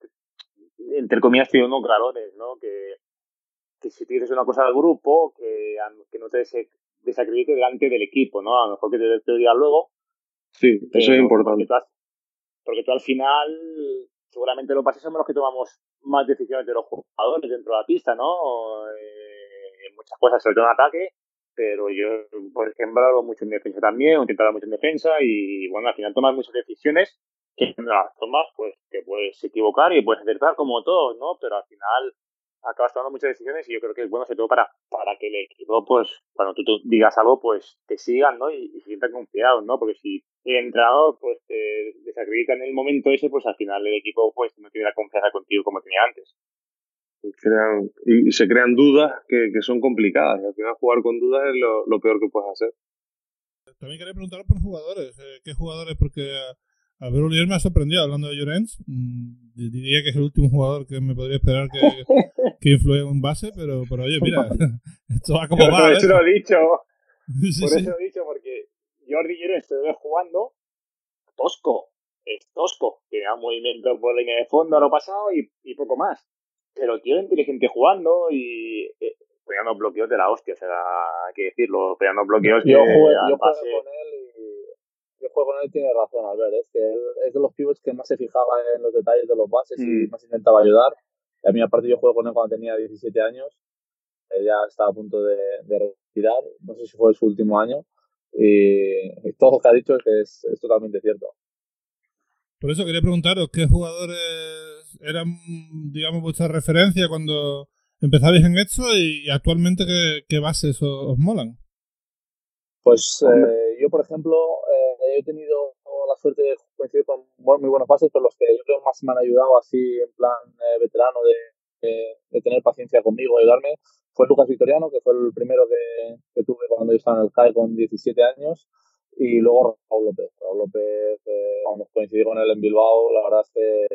Speaker 5: entre comillas, tiene unos clarones, ¿no? Que, que si tú dices una cosa al grupo, que, que no te desacredite delante del equipo, ¿no? A lo mejor que te, te diga luego.
Speaker 4: Sí, eso es importante.
Speaker 5: Porque tú, al final seguramente los bases somos los que tomamos más decisiones de los jugadores dentro de la pista, ¿no? Eh, muchas cosas, sobre todo en ataque, pero yo, por ejemplo, mucho en defensa también, intento hablar mucho en defensa y, bueno, al final tomas muchas decisiones que las tomas, pues, que puedes equivocar y puedes acertar como todos, ¿no? Pero al final acabas tomando muchas decisiones y yo creo que es bueno sobre todo para, para que el equipo, pues, cuando tú, digas algo, pues te sigan, ¿no? Y, se sientan confiados, ¿no? Porque si el entrenador, pues, te desacredita en el momento ese, pues al final el equipo, pues, no tiene la confianza contigo como tenía antes.
Speaker 4: Y, crean, y se crean dudas que, que son complicadas. Y al final jugar con dudas es lo, lo peor que puedes hacer.
Speaker 2: También quería preguntar por jugadores. Eh, ¿Qué jugadores? Porque a ver, Oliver me ha sorprendido hablando de Llorens. Mm, diría que es el último jugador que me podría esperar que, que influya en un base, pero, pero oye, mira, esto va como va.
Speaker 5: Por eso lo he dicho. por eso lo he dicho, porque Jordi Llorens se ve jugando tosco. Es tosco. Tiene un movimiento por línea de fondo a lo pasado y, y poco más. Pero tiene inteligente jugando y eh, pegando bloqueos de la hostia. O sea, hay que decirlo, pegando bloqueos
Speaker 3: yo jugué, yo jugué con él yo juego con él tiene razón, Albert. Es que él es de los pivots que más se fijaba en los detalles de los bases y mm. más intentaba ayudar. Y a mí, aparte, yo juego con él cuando tenía 17 años. Él ya estaba a punto de, de, retirar. No sé si fue su último año. y, todo lo que ha dicho es que es, es totalmente cierto.
Speaker 2: Por eso quería preguntaros qué jugadores eran, digamos, vuestra referencia cuando empezabais en esto y, actualmente qué, qué bases os, molan.
Speaker 3: Pues eh, yo, por ejemplo, he tenido la suerte de coincidir con muy buenos bases, pero los que yo creo más me han ayudado así en plan eh, veterano de, de, tener paciencia conmigo, ayudarme, fue Lucas Victoriano, que fue el primero que, que tuve cuando yo estaba en el CAE con 17 años, y luego Raúl López. Raúl López, eh, vamos, coincidí con él en Bilbao, la verdad es que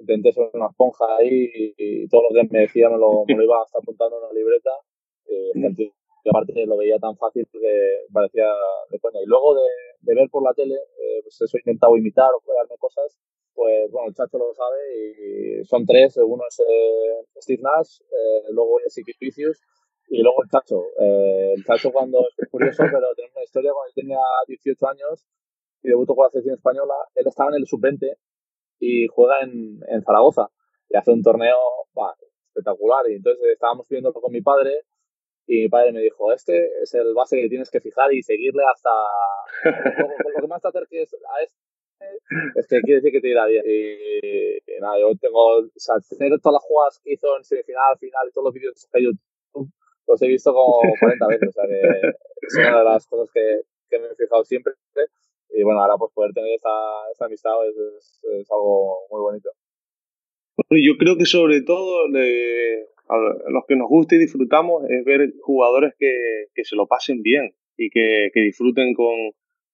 Speaker 3: intenté ser una esponja ahí y, todo lo que me decía me lo, me lo iba hasta apuntando en una libreta. Eh, y aparte lo veía tan fácil que parecía de coña. Y luego de, de ver por la tele, eh, pues eso he intentado imitar o crearme cosas, pues bueno, el Chacho lo sabe y son tres, uno es eh, Steve Nash, eh, luego es Vicious y luego el Chacho. Eh, el Chacho cuando, es curioso, pero tiene una historia, cuando yo tenía 18 años y debutó con la selección española, él estaba en el sub-20 y juega en, en Zaragoza y hace un torneo espectacular y entonces estábamos viéndolo con mi padre y mi padre me dijo, este es el base que tienes que fijar y seguirle hasta... lo, que más te acerques a este es que quiere decir que te irá bien. Y, nada, yo tengo, o sea, tener todas las jugadas que hizo en semifinal, final, todos los vídeos de YouTube, los he visto como 40 veces. O sea, que es una de las cosas que, que me he fijado siempre. Y bueno, ahora pues poder tener esta, esta amistad es, es, algo muy bonito.
Speaker 4: Yo creo que sobre todo le, los que nos gusta y disfrutamos es ver jugadores que, que se lo pasen bien y que, que disfruten con,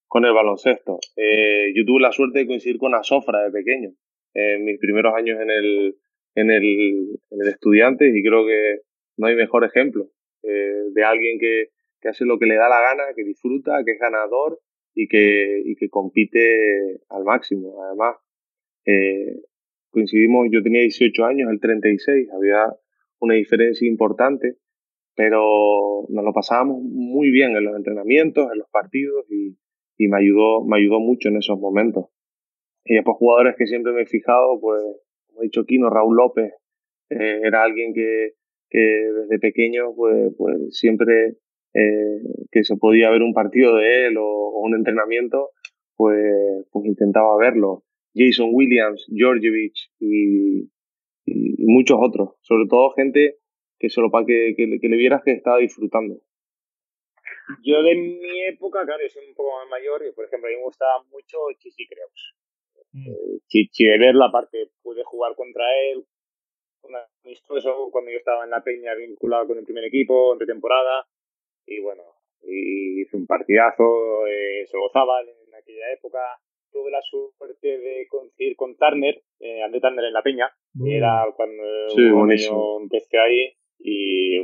Speaker 4: con, el baloncesto. Eh, yo tuve la suerte de coincidir con Asofra de pequeño, en mis primeros años en el, en el, en el estudiante y creo que no hay mejor ejemplo eh, de alguien que, que hace lo que le da la gana, que disfruta, que es ganador y que, y que compite al máximo. Además, eh, coincidimos, yo tenía 18 años, el 36, había una diferencia importante, pero nos lo pasábamos muy bien en los entrenamientos, en los partidos y, me, ayudó, me ayudó mucho en esos momentos. Y después jugadores que siempre me he fijado, pues, como he dicho Kino, Raúl López, eh, era alguien que, que desde pequeño, pues, pues siempre eh, que se podía ver un partido de él o, un entrenamiento, pues, pues intentaba verlo. Jason Williams, Georgievich y, y, muchos otros. Sobre todo gente que solo para que, que, le vieras que estaba disfrutando.
Speaker 5: Yo de mi época, claro, yo soy un poco más mayor y, por ejemplo, a mí me gustaba mucho Chichi Creus. Mm. Eh, Chichi de verla, aparte, pude jugar contra él, amistoso cuando yo estaba en la peña vinculado con el primer equipo, entre temporada, y bueno, hice un partidazo, eh, se gozaba en aquella época, tuve la suerte de coincidir con Turner, eh, André Turner en La Peña, era cuando empecé ahí y,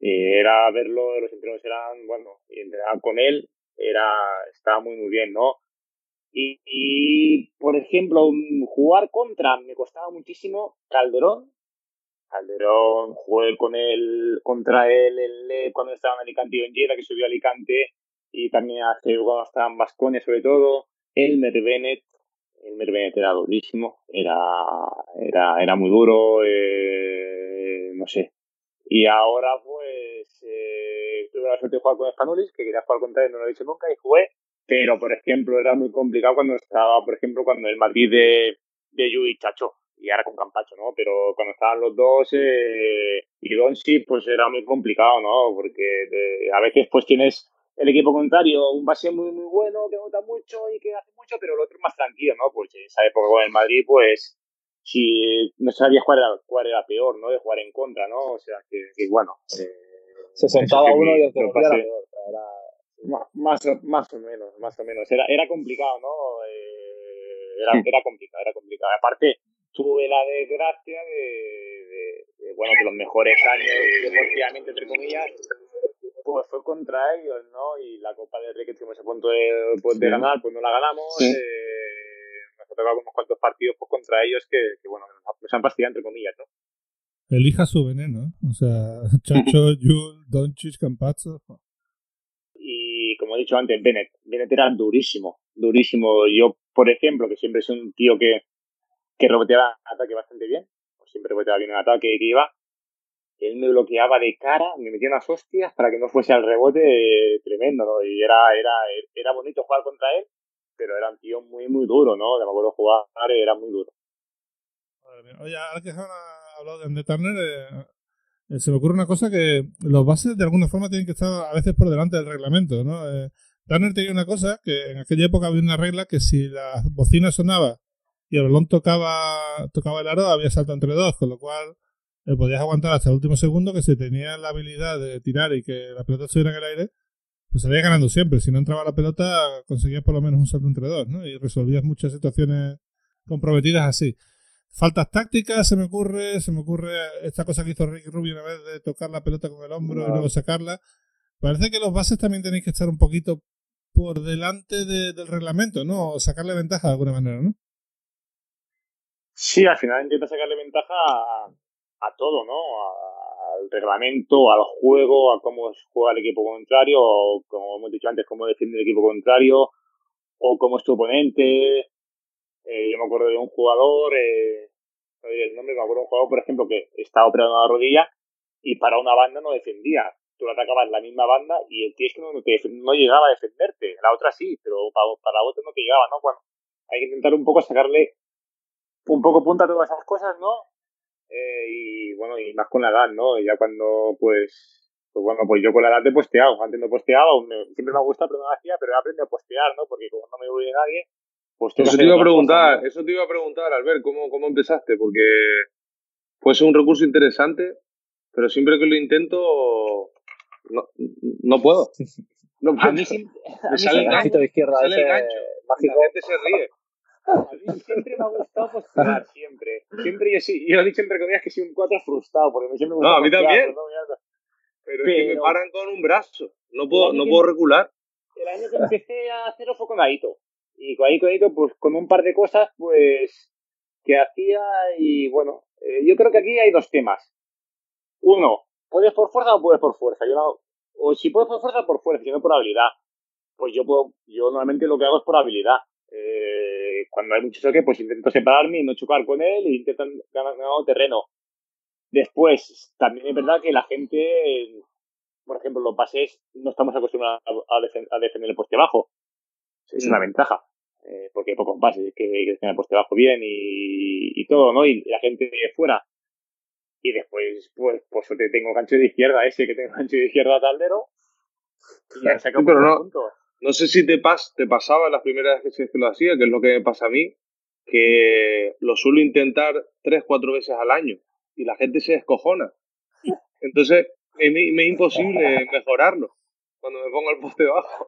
Speaker 5: era verlo, los entrenos eran, bueno, y entrenar con él era, estaba muy muy bien, ¿no? Y, y, por ejemplo, jugar contra me costaba muchísimo Calderón. Calderón, jugué con él, contra él, él cuando estaba en Alicante y en Lleida, que subió a Alicante, y también hace cuando estaba en Vasconia sobre todo. Elmer Bennett, Elmer Bennett era durísimo, era, era, era muy duro, eh, no sé. Y ahora pues eh, tuve la suerte de jugar con Espanulis, que quería jugar contra él, no lo he dicho nunca, y jugué. Pero, por ejemplo, era muy complicado cuando estaba, por ejemplo, cuando el Madrid de, de Yu Chacho, y ahora con Campacho, ¿no? Pero cuando estaban los dos eh, y Donsi, pues era muy complicado, ¿no? Porque eh, a veces pues tienes el equipo contrario, un base muy, muy bueno, que nota mucho y que hace mucho, pero el otro es más tranquilo, ¿no? Porque en esa época con el Madrid, pues, si no sabías cuál era, cuál era peor, ¿no? De jugar en contra, ¿no? O sea, que, bueno. Eh,
Speaker 3: se sentaba uno y el otro era peor.
Speaker 5: más, más o menos, más o menos. Era, era complicado, ¿no? Eh, era, era complicado, era complicado. Aparte, tuve la desgracia de, de, bueno, que los mejores años deportivamente, entre comillas, pues fue contra ellos, ¿no? Y la Copa del Rey que estuvimos a punto de, pues, de ganar, pues no la ganamos. Eh, nos ha tocado unos cuantos partidos pues, contra ellos que, que bueno, nos han fastidiado, entre comillas, ¿no?
Speaker 2: Elija su veneno, o sea, Chacho, Yul, Doncic, Campazzo.
Speaker 5: Y como he dicho antes, Bennett. Bennett era durísimo, durísimo. Yo, por ejemplo, que siempre soy un tío que, que reboteaba ataque bastante bien, siempre reboteaba bien en ataque que iba, él me bloqueaba de cara, me metía unas hostias para que no fuese al rebote tremendo, ¿no? Y era, era, era bonito jugar contra él, pero era un tío muy, muy duro, ¿no? De me acuerdo jugar, era muy duro.
Speaker 2: Oye, ahora que han hablado de Andy Turner, eh, eh, se me ocurre una cosa que los bases de alguna forma tienen que estar a veces por delante del reglamento, ¿no? Eh, Turner tenía una cosa que en aquella época había una regla que si la bocina sonaba y el balón tocaba, tocaba el aro, había salto entre dos, con lo cual eh, podías aguantar hasta el último segundo que si tenías la habilidad de tirar y que la pelota estuviera en el aire, pues salías ganando siempre. Si no entraba la pelota, conseguías por lo menos un salto entre dos, ¿no? Y resolvías muchas situaciones comprometidas así. Faltas tácticas, se me ocurre, se me ocurre esta cosa que hizo Ricky Rubio una vez de tocar la pelota con el hombro y luego sacarla. Parece que los bases también tenéis que estar un poquito por delante del reglamento, ¿no? O sacarle ventaja de alguna manera, ¿no?
Speaker 5: Sí, al final intenta sacarle ventaja a, todo, ¿no? al reglamento, al juego, a cómo juega el equipo contrario, o como hemos dicho antes, cómo defiende el equipo contrario, o cómo es tu oponente. Eh, yo me acuerdo de un jugador, eh, no diré el nombre, me acuerdo de un jugador, por ejemplo, que estaba operando la rodilla y para una banda no defendía. Tú lo atacabas la misma banda y el tío es que no, no, llegaba a defenderte. La otra sí, pero para, para la otra no te llegaba, ¿no? Bueno, hay que intentar un poco sacarle un poco punta todas esas cosas, ¿no? Eh, y bueno, y más con la edad, ¿no? Ya cuando, pues, pues bueno, pues yo con la edad he posteado. Antes no posteaba, siempre me ha gustado, pero no lo hacía, pero he aprendido a postear, ¿no? Porque como no me voy de nadie,
Speaker 4: pues Eso te iba a preguntar, eso te iba a preguntar, Albert, ¿cómo, cómo empezaste? Porque puede ser un recurso interesante, pero siempre que lo intento, no, no puedo. No puedo. A mí, siempre, me sale el gancho. De izquierda, sale el gancho. Mágico. La gente se ríe.
Speaker 5: A mí siempre me ha gustado postear, siempre. Siempre yo sí, yo he dicho entre comillas que soy un 4 frustrado, porque me siempre me
Speaker 4: No, a mí también. Pero, es que me paran con un brazo, no puedo, no puedo recular.
Speaker 5: El año que empecé a hacerlo fue con Aito. Y con Aito, pues con un par de cosas, pues, que hacía y bueno, eh, yo creo que aquí hay dos temas. Uno, ¿puedes por fuerza o puedes por fuerza? Yo no, o si puedes por fuerza, por fuerza, si no por habilidad. Pues yo puedo, yo normalmente lo que hago es por habilidad. Eh, cuando hay mucho choque, pues intento separarme y no chocar con él e intentan ganar, terreno. Después, también es verdad que la gente, por ejemplo, los pases no estamos acostumbrados a, defender el poste bajo. Es una ventaja, eh, porque hay pocos pases que, que defienden el poste bajo bien y, todo, ¿no? Y la gente de fuera. Y después, pues, pues te tengo gancho de izquierda, ese que tengo gancho de izquierda taldero.
Speaker 4: Y ya saca pero no, no sé si te, pas, te pasaba las primeras veces que lo hacía, que es lo que me pasa a mí, que lo suelo intentar tres, cuatro veces al año y la gente se descojona. Entonces, me, me es imposible mejorarlo cuando me pongo el poste bajo.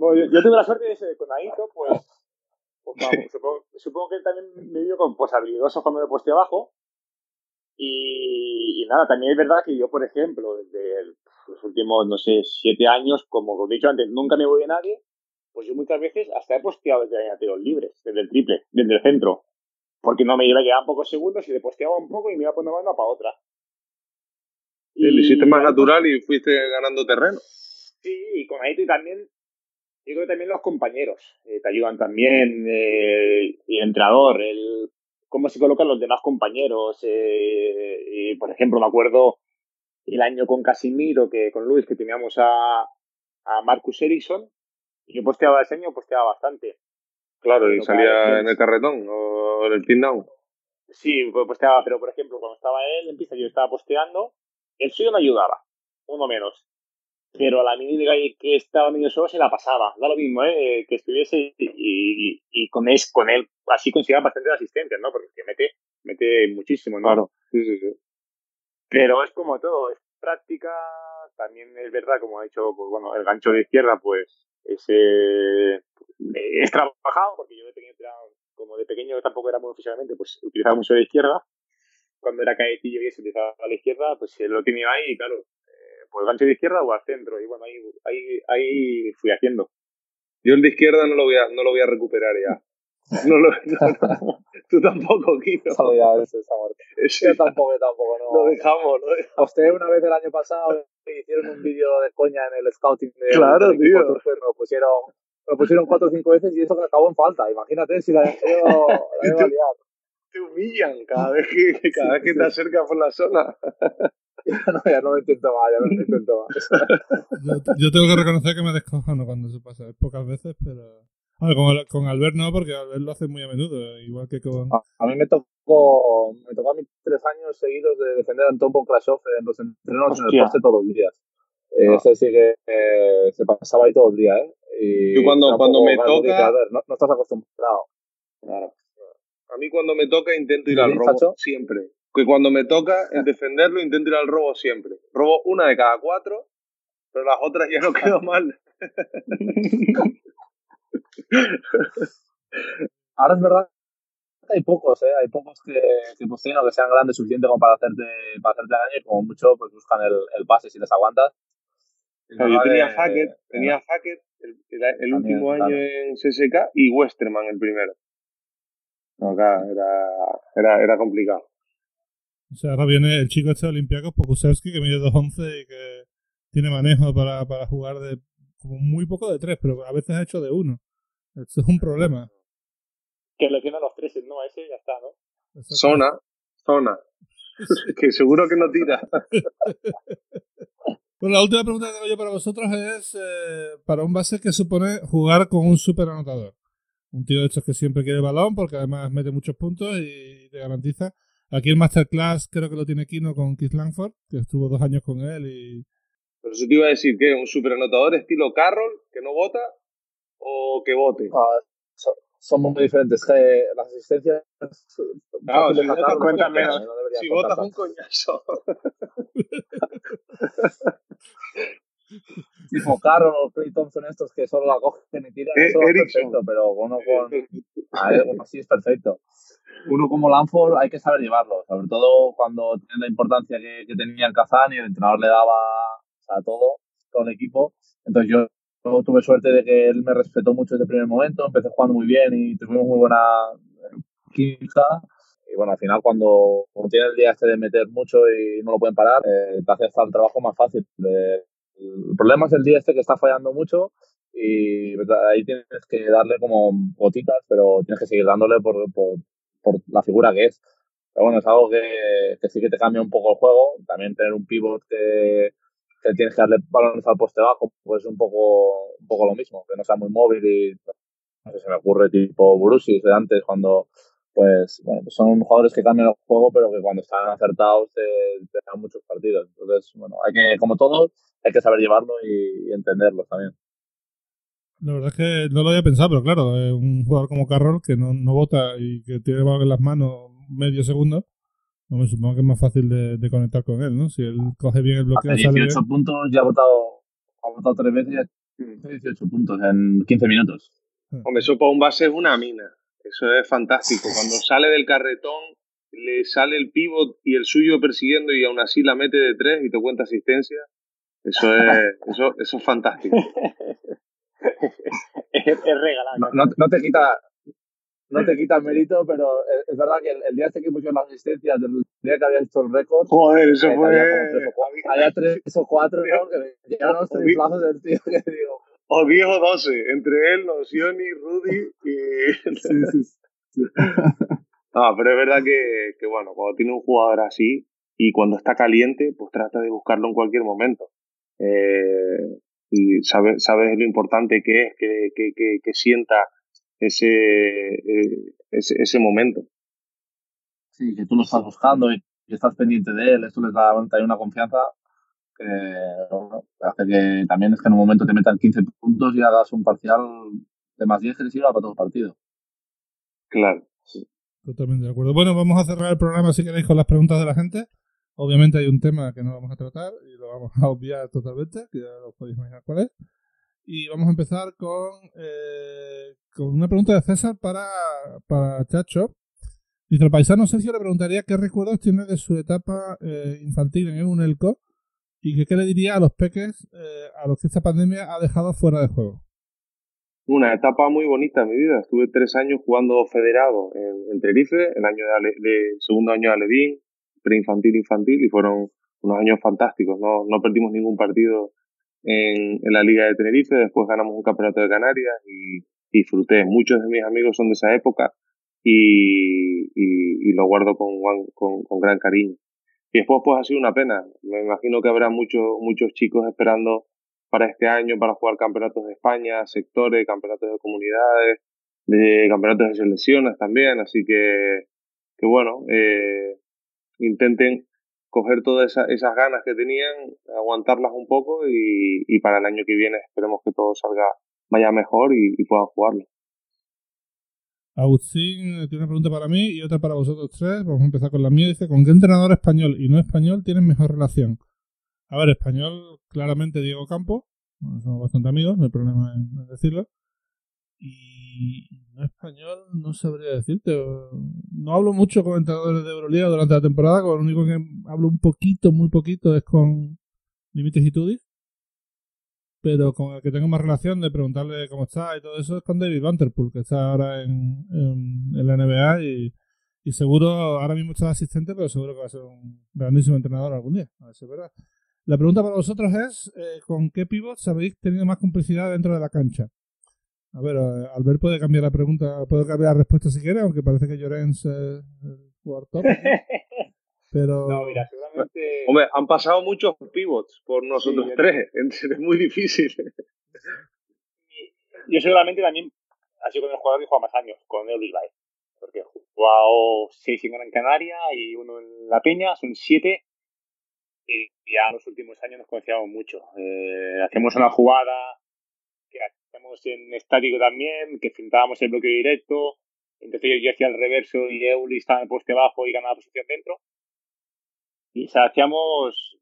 Speaker 5: Bueno, yo, tuve la suerte de ese con Aito, pues, pues supongo, supongo, que él también me dio con pues, habilidoso cuando me poste abajo. Y, y, nada, también es verdad que yo, por ejemplo, desde los últimos, no sé, siete años, como os he dicho antes, nunca me voy a nadie, pues yo muchas veces hasta he posteado desde tiros libres, desde el triple, desde el centro. Porque no me iba a llegar pocos segundos y le posteaba un poco y me iba a poner una para otra.
Speaker 4: Y lo hiciste más natural y fuiste ganando terreno.
Speaker 5: Sí, y con ahí también, yo creo que también los compañeros eh, te ayudan también, eh, y el entrenador, el cómo se colocan los demás compañeros. Eh, y, por ejemplo, me acuerdo el año con Casimiro, que con Luis, que teníamos a, a Marcus Ericsson, y yo posteaba ese año, posteaba bastante.
Speaker 4: Claro, y salía en el carretón o en el pin down.
Speaker 5: Sí, pues posteaba, pero por ejemplo, cuando estaba él en pista, yo estaba posteando, el suyo me ayudaba, uno menos. Pero a la mini que estaba medio solo se la pasaba. Da lo mismo, ¿eh? Que estuviese y, y, con, él, con él así conseguía bastante asistencia, ¿no? Porque mete, mete muchísimo, ¿no?
Speaker 4: Claro, sí, sí, sí.
Speaker 5: Pero es como todo, es práctica, también es verdad, como ha dicho, pues bueno, el gancho de izquierda, pues ese es trabajado, porque yo de pequeño, como de pequeño tampoco era muy físicamente, pues utilizaba mucho de izquierda. Cuando era caetillo y se utilizaba a la izquierda, pues lo tenía ahí y claro, eh, pues gancho de izquierda o al centro. Y bueno, ahí, ahí, ahí fui haciendo.
Speaker 4: Yo el de izquierda no lo voy a, no lo voy a recuperar ya. No lo, no, tú tampoco,
Speaker 3: ya, amor. Yo tampoco, tampoco, no.
Speaker 4: Lo dejamos, lo dejamos.
Speaker 3: A usted una vez el año pasado hicieron un vídeo de coña en el scouting de
Speaker 4: Claro, tío.
Speaker 3: Pues me lo pusieron, me lo pusieron cuatro o cinco veces y eso que acabó en falta. Imagínate si la había la liado.
Speaker 4: te humillan cada vez que, cada vez que te acercas por la zona.
Speaker 3: no, ya no lo intento más, ya no lo intento más.
Speaker 2: yo, tengo que reconocer que me descojono cuando se pasa, es pocas veces, pero... Bueno, con, con, Albert no, porque Albert lo hace muy a menudo, igual que con...
Speaker 3: A, mí me tocó, me tocó a mí tres años seguidos de defender a Anton Krasov en los entrenos en el poste todos los días. Ah. Ese sí que eh, se pasaba ahí todo el día, ¿eh?
Speaker 4: Y, cuando, cuando me toca...
Speaker 3: no, no, estás acostumbrado.
Speaker 4: Claro. A mí cuando me toca intento ir al robo siempre. Que cuando me toca en defenderlo intento ir al robo siempre. Robo una de cada cuatro, pero las otras ya no quedo mal.
Speaker 3: Ahora es verdad que hay pocos, ¿eh? Hay pocos que, que pues, que sean grandes suficiente como para hacerte, para hacerte daño y como mucho pues buscan el, el pase si les aguantas.
Speaker 4: yo tenía Hackett, tenía Hackett el, el, último año en CSK y Westerman el primero. No, claro, era, era, era complicado.
Speaker 2: O sea, ahora viene el chico este de Olympiacos, Pokusevski, que mide 2'11 y que tiene manejo para, para jugar de como muy poco de tres, pero a veces ha hecho de uno. Esto es un problema.
Speaker 5: Que le tiene los tres, no, ese ya está, ¿no?
Speaker 4: Zona, zona. que seguro que no tira.
Speaker 2: bueno, la última pregunta que tengo yo para vosotros es, eh, para un base, ¿qué supone jugar con un super anotador? Un tío de estos que siempre quiere el balón porque además mete muchos puntos y te garantiza. Aquí el Masterclass creo que lo tiene Kino con Keith Langford, que estuvo dos años con él y...
Speaker 4: Pero eso te iba a decir que un superanotador estilo Carroll, que no vota, o que vote.
Speaker 3: Ah, son muy diferentes. Que las asistencias.
Speaker 4: Si menos. si votas un coñazo.
Speaker 3: tipo Carroll o Clay Thompson estos que solo la cogen y tiran, eh, eso es perfecto, pero uno con... A ver, uno sí es perfecto. Uno como Lanford hay que saber llevarlo, sobre todo cuando tiene la importancia que, tenía el Kazán y el entrenador le daba a todo, todo el equipo. Entonces yo, tuve suerte de que él me respetó mucho desde el primer momento, empecé jugando muy bien y tuvimos muy buena química. Y bueno, al final cuando, cuando tiene el día este de meter mucho y no lo pueden parar, eh, te hace hasta el trabajo más fácil. De, el problema es el día este que está fallando mucho y ahí tienes que darle como gotitas, pero tienes que seguir dándole por, por, por la figura que es. Pero bueno, es algo que, que, sí que te cambia un poco el juego. También tener un pivot que, que tienes que darle balones al poste bajo, pues un poco, un poco lo mismo, que no sea muy móvil y no sé, se me ocurre tipo Brusis de antes cuando pues bueno, pues son jugadores que cambian el juego, pero que cuando están acertados te, te dan muchos partidos. Entonces, bueno, hay que, como todos, hay que saber llevarlo y, entenderlo también.
Speaker 2: La verdad es que no lo había pensado, pero claro, un jugador como Carroll que no, no vota y que tiene en las manos medio segundo, no me supongo que es más fácil de, de, conectar con él, ¿no? Si él coge bien el bloqueo.
Speaker 3: Hace 18 puntos, ya ha votado, ha votado tres veces y hace 18 puntos en 15 minutos.
Speaker 4: Hombre, eso para un base es una mina. Eso es fantástico. Cuando sale del carretón, le sale el pivot y el suyo persiguiendo y aún así la mete de tres y te cuenta asistencia. Eso es, eso, eso es fantástico.
Speaker 5: es, regalado.
Speaker 3: No, no, te quita, no te quita mérito, pero es, verdad que el, día este que pusieron las asistencias, del día que había hecho el récord.
Speaker 4: Joder, eso eh, fue.
Speaker 3: Había, tres o cuatro, ¿no? Que llegaron los triplazos del tío que digo.
Speaker 4: O 10 o 12, entre él, Nocioni, Rudy y. sí, sí, sí. No, pero es verdad que, que, bueno, cuando tiene un jugador así y cuando está caliente, pues trata de buscarlo en cualquier momento. Eh, y sabes, sabes lo importante que es que, que, que, que sienta ese, eh, ese, ese, momento.
Speaker 3: Sí, que tú lo estás buscando y, estás pendiente de él, esto les da una confianza que hace que también es que en un momento te metan 15 puntos y hagas un parcial de más 10 que te sirva para todo el partido.
Speaker 4: Claro.
Speaker 2: Totalmente de acuerdo. Bueno, vamos a cerrar el programa si queréis con las preguntas de la gente. Obviamente hay un tema que no vamos a tratar y lo vamos a obviar totalmente, que ya lo podéis imaginar cuál es. Y vamos a empezar con, eh, con una pregunta de César para, para Chacho. Dice, el paisano Sergio le preguntaría qué recuerdos tiene de su etapa eh, infantil en el UNELCO y qué le diría a los peques eh, a los que esta pandemia ha dejado fuera de juego.
Speaker 4: Una etapa muy bonita en mi vida. Estuve tres años jugando federado en, Tenerife, el año de, segundo año de Alevín, preinfantil, infantil, y fueron unos años fantásticos. No, no perdimos ningún partido en, en, la Liga de Tenerife, después ganamos un campeonato de Canarias y disfruté. Muchos de mis amigos son de esa época y, y, lo guardo con, con, con, gran cariño. Y después pues ha sido una pena. Me imagino que habrá muchos, muchos chicos esperando para este año para jugar campeonatos de España, sectores, campeonatos de comunidades, de campeonatos de selecciones también. Así que, que bueno, eh, intenten coger todas esas ganas que tenían, aguantarlas un poco y, para el año que viene esperemos que todo salga, vaya mejor y, y puedan jugarlo.
Speaker 2: Agustín tiene una pregunta para mí y otra para vosotros tres. Vamos a empezar con la mía. Dice, ¿con qué entrenador español y no español tienes mejor relación? A ver, español, claramente Diego Campo. somos bastante amigos, no hay problema en, decirlo. Y no español, no sabría decirte. No hablo mucho con entrenadores de Euroliga durante la temporada. Con lo único que hablo un poquito, muy poquito, es con Limites y Tudis pero con el que tengo más relación de preguntarle cómo está y todo eso es con David Vanderpool, que está ahora en, en, la NBA y, y, seguro, ahora mismo está asistente, pero seguro que va a ser un grandísimo entrenador algún día. A ver si es verdad. La pregunta para vosotros es, eh, ¿con qué pivots habéis tenido más complicidad dentro de la cancha? A ver, eh, Albert puede cambiar la pregunta, puede cambiar la respuesta si quiere, aunque parece que Llorens es el jugador top. Pero...
Speaker 5: No, mira, seguramente...
Speaker 4: Hombre, han pasado muchos pivots por nosotros tres, es muy difícil.
Speaker 5: Yo seguramente también ha sido con el jugador que juega más años, con el Baez. Porque he jugado seis en Gran Canaria y uno en La Peña, son siete. Y ya en los últimos años nos conocíamos mucho. Eh, hacíamos una jugada que hacíamos en estático también, que fintábamos el bloqueo directo. Entonces yo hacía el reverso y Euli estaba en el poste bajo y ganaba posición dentro. Y o hacíamos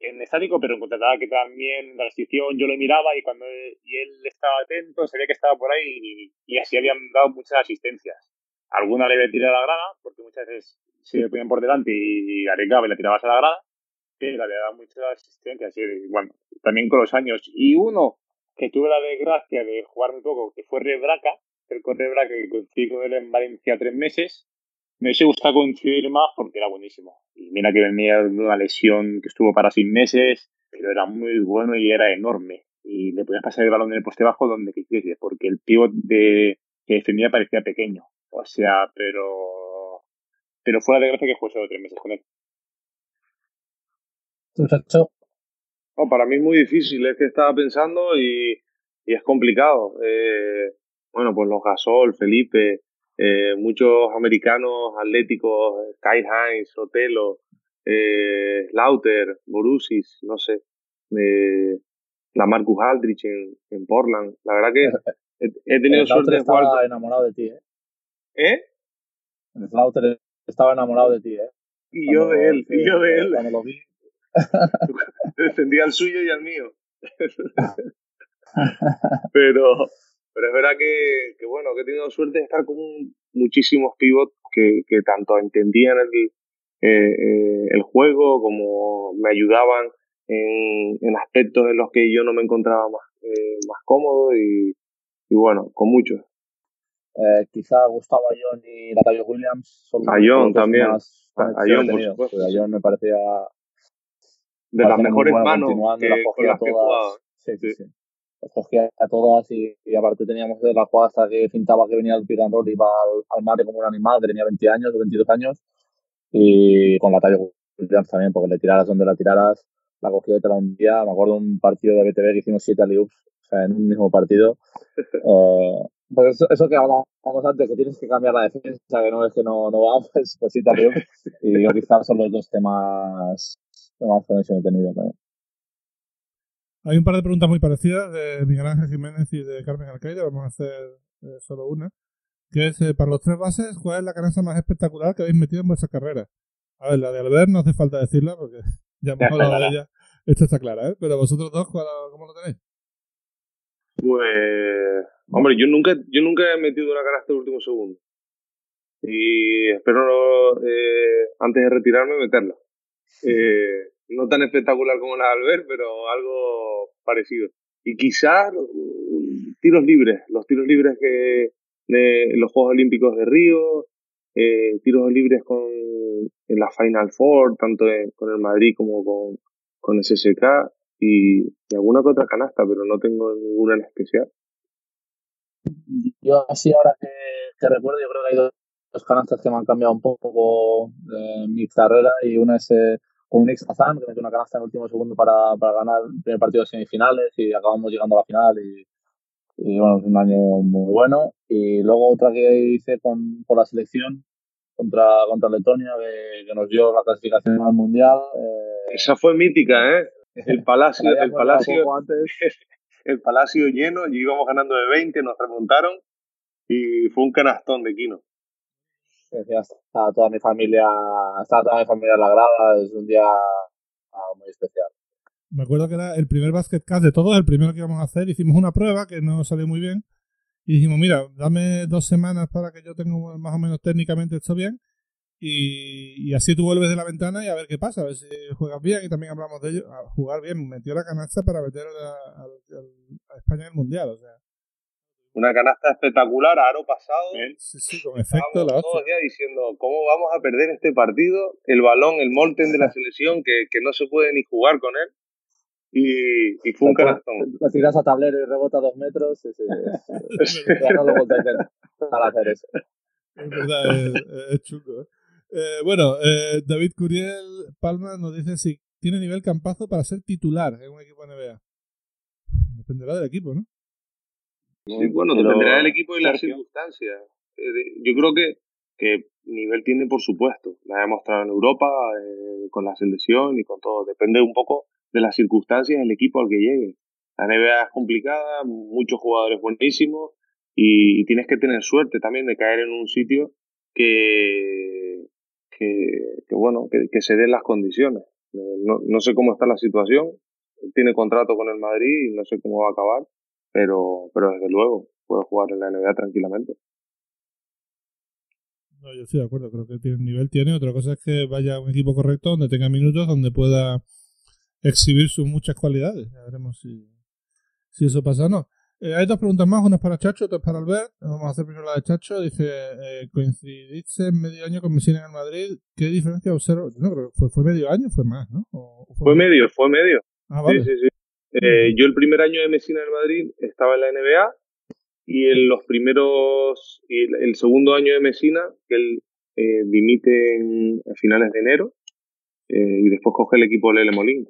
Speaker 5: en estático, pero en contratada que también la restricción yo lo miraba y cuando y él estaba atento, sabía que estaba por ahí y, así habían dado muchas asistencias. Alguna le había tirado a la grada, porque muchas veces se le ponían por delante y arriesgaba y la tirabas a la grada, pero le había dado muchas asistencias. Y bueno, también con los años. Y uno que tuve la desgracia de jugar muy poco, que fue Rebraca, el Rebraca que coincidí con él en Valencia tres meses, me hubiese gustado coincidir más porque era buenísimo. Y mira que venía una lesión que estuvo para seis meses, pero era muy bueno y era enorme. Y le podías pasar el balón en el poste bajo donde quisiese, porque el pivot de, que defendía parecía pequeño. O sea, pero pero fue la desgracia que fue solo tres meses con él.
Speaker 4: No, para mí es muy difícil, es que estaba pensando y, y es complicado. Eh, bueno, pues los Gasol, Felipe, eh, muchos americanos atléticos, Kyle Hines, Otelo, eh, Lauter, Borusis, no sé, eh, la Marcus Aldrich en, en, Portland. La verdad que he, tenido suerte de
Speaker 3: jugar. Estaba enamorado de ti, ¿eh?
Speaker 4: ¿Eh?
Speaker 3: Lauter estaba enamorado de ti, ¿eh?
Speaker 4: Y yo de él, y yo de él.
Speaker 3: Cuando lo vi.
Speaker 4: Defendía al suyo y al mío. Pero, pero es verdad que, que, bueno, que he tenido suerte de estar con muchísimos pivots que, que tanto entendían el, eh, eh, el juego como me ayudaban en, en, aspectos en los que yo no me encontraba más, eh, más cómodo y, y bueno, con muchos.
Speaker 3: Eh, quizá Gustavo Ayón y Natalia Williams
Speaker 4: son Ayón también. Más, Ayón, por supuesto.
Speaker 3: Pues Ayón me parecía
Speaker 4: de las mejores manos que, con las que jugaba.
Speaker 3: Sí, sí, sí. cogía a todas y, aparte teníamos de la jugada hasta que pintaba que venía el pick and roll y iba al, al mate como un animal que tenía 20 años o 22 años y con la talla también porque le tiraras donde la tiraras la cogía y te la hundía. Me acuerdo un partido de BTV que hicimos 7 aliups o sea en un mismo partido. Eh, pues eso, que hablábamos antes que tienes que cambiar la defensa que no es que no, no vamos pues, pues 7 aliups y quizás son los dos temas más conexión he tenido también
Speaker 2: hay un par de preguntas muy parecidas de Miguel Ángel Jiménez y de Carmen Alcaide. Vamos a hacer eh, solo una. Que es, eh, para los tres bases, ¿cuál es la canasta más espectacular que habéis metido en vuestra carrera? A ver, la de Albert no hace falta decirla porque ya hemos hablado de ella. Esta está clara, ¿eh? Pero vosotros dos, ¿cómo lo tenéis?
Speaker 4: Pues, hombre, yo nunca, yo nunca he metido una canasta en el último segundo. Y espero, eh, antes de retirarme, meterla. Eh, no tan espectacular como la de Albert, pero algo parecido. Y quizás tiros libres, los tiros libres que de los Juegos Olímpicos de Río, eh, tiros libres con en la Final Four, tanto con el Madrid como con, con SSK y, alguna que otra canasta, pero no tengo ninguna en especial.
Speaker 3: Yo así ahora que, que recuerdo, yo creo que hay dos dos canastas que me han cambiado un poco de mi carrera y una es eh, con un X Hazan, que metió una canasta en el último segundo para, para ganar el primer partido de semifinales y acabamos llegando a la final y, y bueno, es un año muy bueno. Y luego otra que hice con, con la selección contra, contra Letonia, que, que nos dio la clasificación al Mundial. Eh,
Speaker 4: Esa fue mítica, ¿eh? El Palacio, el Palacio, el Palacio lleno, y íbamos ganando de 20, nos remontaron y fue un canastón de Quino.
Speaker 3: Estaba toda mi familia, estaba toda mi familia en la grada, es un día ah, muy especial.
Speaker 2: Me acuerdo que era el primer basket cast de todos, el primero que íbamos a hacer. Hicimos una prueba que no salió muy bien. Y dijimos, mira, dame dos semanas para que yo tenga más o menos técnicamente esto bien. Y, y, así tú vuelves de la ventana y a ver qué pasa, a ver si juegas bien. Y también hablamos de ello, jugar bien. Metió la canasta para meter a, a, a España en el Mundial. O sea,
Speaker 4: una canasta espectacular, aro pasado.
Speaker 2: Sí, sí, con efecto. La
Speaker 4: todos ya diciendo, ¿cómo vamos a perder este partido? El balón, el Molten de la selección, que, que no se puede ni jugar con él. Y, y fue un canastón.
Speaker 3: La tiras a tablero y rebota dos metros. Sí, sí, ya no lo para hacer eso.
Speaker 2: Es verdad, es, es chungo. Eh, bueno, eh, David Curiel Palma nos dice si tiene nivel campazo para ser titular en un equipo NBA. Dependerá del equipo, ¿no?
Speaker 4: Sí, bueno, dependerá del equipo y las circunstancias. Yo creo que, que nivel tiene, por supuesto. La ha demostrado en Europa, eh, con la selección y con todo. Depende un poco de las circunstancias del equipo al que llegue. La NBA es complicada, muchos jugadores buenísimos y, y tienes que tener suerte también de caer en un sitio que, que, que bueno, que, que, se den las condiciones. No, no sé cómo está la situación. Tiene contrato con el Madrid y no sé cómo va a acabar, pero, pero desde luego puede jugar en la NBA tranquilamente.
Speaker 2: No, yo estoy de acuerdo, creo que tiene nivel, tiene. Otra cosa es que vaya a un equipo correcto donde tenga minutos, donde pueda exhibir sus muchas cualidades. Ya veremos si, si eso pasa o no. Eh, hay dos preguntas más, una es para Chacho, otra es para Albert. Vamos a hacer primero la de Chacho. Dice, eh, coincidiste en medio año con Messina en el Madrid. ¿Qué diferencia observo? No, creo fue, fue medio año fue más, ¿no?
Speaker 4: ¿O fue, fue medio, fue medio.
Speaker 2: Ah, vale.
Speaker 4: Sí, sí, sí. Eh, yo el primer año de Messina en el Madrid estaba en la NBA y en los primeros, y el, el segundo año de Messina, que él eh, dimite en, a finales de enero eh, y después coge el equipo Lele Molín.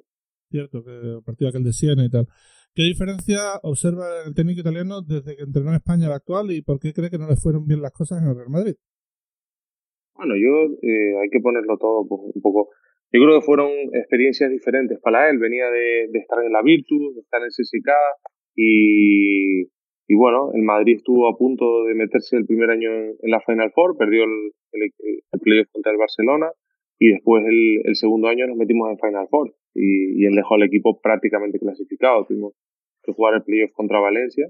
Speaker 2: Cierto, que de aquel de Siena y tal. ¿Qué diferencia observa el técnico italiano desde que entrenó en España al actual y por qué cree que no le fueron bien las cosas en el Real Madrid?
Speaker 4: Bueno, yo eh, hay que ponerlo todo pues, un poco. Yo creo que fueron experiencias diferentes para él. Venía de, estar en la Virtus, de estar en CSK y, y bueno, el Madrid estuvo a punto de meterse el primer año en, la Final Four, perdió el, el, el playoff contra el Barcelona y después el, el, segundo año nos metimos en Final Four y, y él dejó al equipo prácticamente clasificado. Tuvimos que jugar el playoff contra Valencia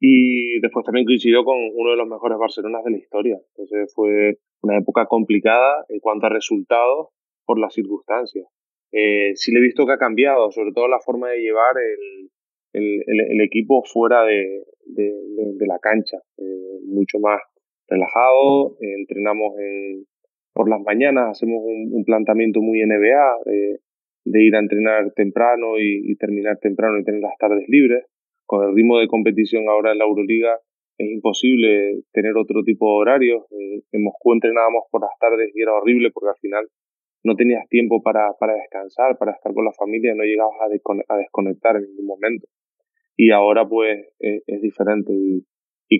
Speaker 4: y después también coincidió con uno de los mejores Barcelonas de la historia. Entonces fue una época complicada en cuanto a resultados por las circunstancias. Eh, sí le he visto que ha cambiado, sobre todo la forma de llevar el, equipo fuera de, la cancha, eh, mucho más relajado, eh, entrenamos en, por las mañanas, hacemos un, un planteamiento muy NBA, eh, de ir a entrenar temprano y, terminar temprano y tener las tardes libres. Con el ritmo de competición ahora en la Euroliga es imposible tener otro tipo de horarios. Eh, en Moscú entrenábamos por las tardes y era horrible porque al final no tenías tiempo para, para descansar, para estar con la familia, no llegabas a, desconectar en ningún momento. Y ahora pues eh, es diferente y,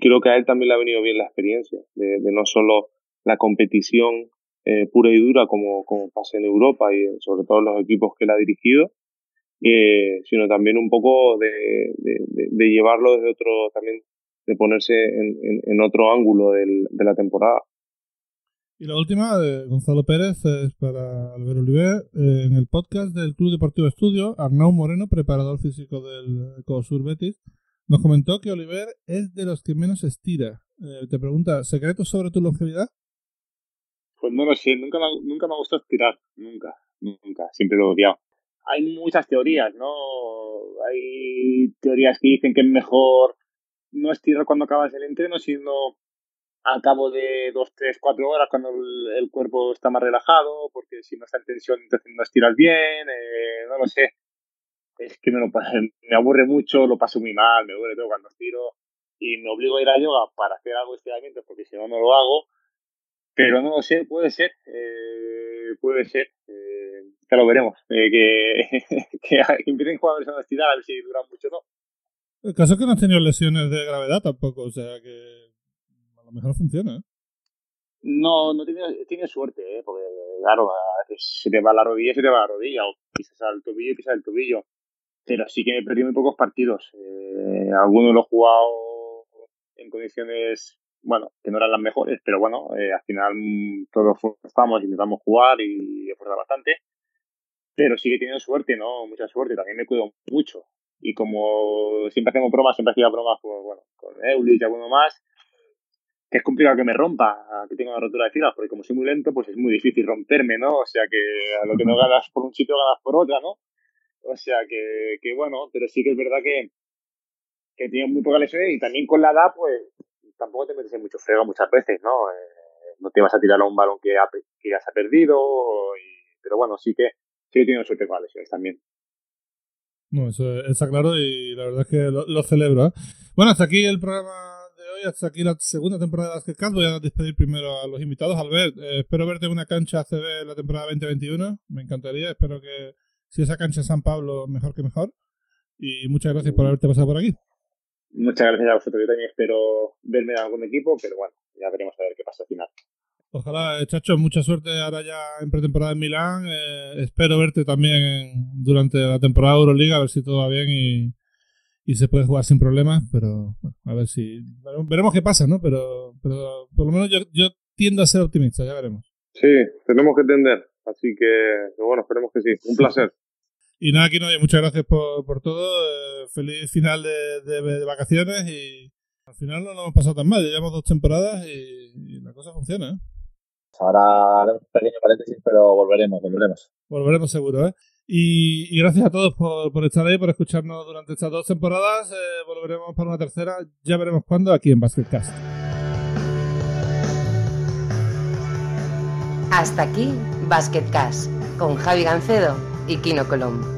Speaker 4: creo que a él también le ha venido bien la experiencia de, no solo la competición eh, pura y dura como, como pasa en Europa y sobre todo los equipos que él ha dirigido, eh, sino también un poco de, de, de, de, llevarlo desde otro, también de ponerse en, en, en otro ángulo del, de la temporada.
Speaker 2: Y la última de Gonzalo Pérez es para Albert Oliver. Eh, en el podcast del Club Deportivo Estudio, Arnau Moreno, preparador físico del COSUR Betis, nos comentó que Oliver es de los que menos estira. Eh, te pregunta, ¿secretos sobre tu longevidad?
Speaker 5: Pues no lo sé, nunca me, nunca me ha gustado estirar, nunca, nunca, siempre lo he odiado. Hay muchas teorías, ¿no? Hay teorías que dicen que es mejor no estirar cuando acabas el entreno, sino al cabo de dos, tres, cuatro horas cuando el, el, cuerpo está más relajado, porque si no está en tensión entonces no estiras bien, eh, no lo sé. Es que me, lo, me aburre mucho, lo paso muy mal, me duele todo cuando estiro y me obligo a ir a yoga para hacer algo de estiramiento porque si no no lo hago Pero no lo sé, puede ser. Eh, puede ser. Eh, ya lo veremos. Eh, que, que, empiecen jugadores a estirar a ver si duran mucho o no.
Speaker 2: El caso es que no has tenido lesiones de gravedad tampoco, o sea que mejor funciona. ¿eh?
Speaker 5: No, no tiene, tiene suerte, ¿eh? porque claro, a veces se te va la rodilla, se te va la rodilla, o pisas al tobillo y pisas el tobillo. Pero sí que me he perdido muy pocos partidos. Eh, algunos los he jugado en condiciones, bueno, que no eran las mejores, pero bueno, eh, al final mm, todos estamos, intentamos jugar y esforzar bastante. Pero sí que he tenido suerte, ¿no? Mucha suerte. También me cuido mucho. Y como siempre hacemos bromas, siempre hacía bromas pues, bueno, con Eulis y alguno más, que es complicado que me rompa, que tenga una rotura de filas, porque como soy muy lento, pues es muy difícil romperme, ¿no? O sea que a lo que no ganas por un sitio, ganas por otra, ¿no? O sea que, que bueno, pero sí que es verdad que, que tiene muy poca lesión y también con la edad, pues tampoco te metes en mucho frego muchas veces, ¿no? Eh, no te vas a tirar a un balón que, que ya se ha perdido, y, pero bueno, sí que, sí que tiene suerte con las lesiones también.
Speaker 2: No, eso está claro y la verdad es que lo, lo celebro. ¿eh? Bueno, hasta aquí el programa hasta aquí la segunda temporada de Basket Voy a despedir primero a los invitados. Albert, eh, espero verte en una cancha ACB la temporada 2021. Me encantaría. Espero que si esa cancha es San Pablo, mejor que mejor. Y muchas gracias por haberte pasado por aquí.
Speaker 5: Muchas gracias a vosotros. Yo también espero verme en algún equipo, pero bueno, ya veremos a ver qué pasa al final.
Speaker 2: Ojalá, eh, Chacho, mucha suerte ahora ya en pretemporada en Milán. Eh, espero verte también durante la temporada Euroliga, a ver si todo va bien y, y se puede jugar sin problemas, pero bueno, a ver si. Veremos qué pasa, ¿no? Pero, pero por lo menos yo, yo tiendo a ser optimista, ya veremos.
Speaker 4: Sí, tenemos que tender. Así que, bueno, esperemos que sí. Un placer.
Speaker 2: Y nada, aquí no, muchas gracias por, por todo. Eh, feliz final de, de, vacaciones y al final no nos hemos pasado tan mal. Llevamos dos temporadas y, la cosa funciona, ¿eh?
Speaker 3: Ahora haremos un pequeño paréntesis, pero volveremos, volveremos.
Speaker 2: Volveremos seguro, ¿eh? Y, gracias a todos por, estar ahí, por escucharnos durante estas dos temporadas. Eh, volveremos para una tercera, ya veremos cuándo, aquí en Basketcast.
Speaker 1: Hasta aquí Basketcast, con Javi Gancedo y Kino Colombo.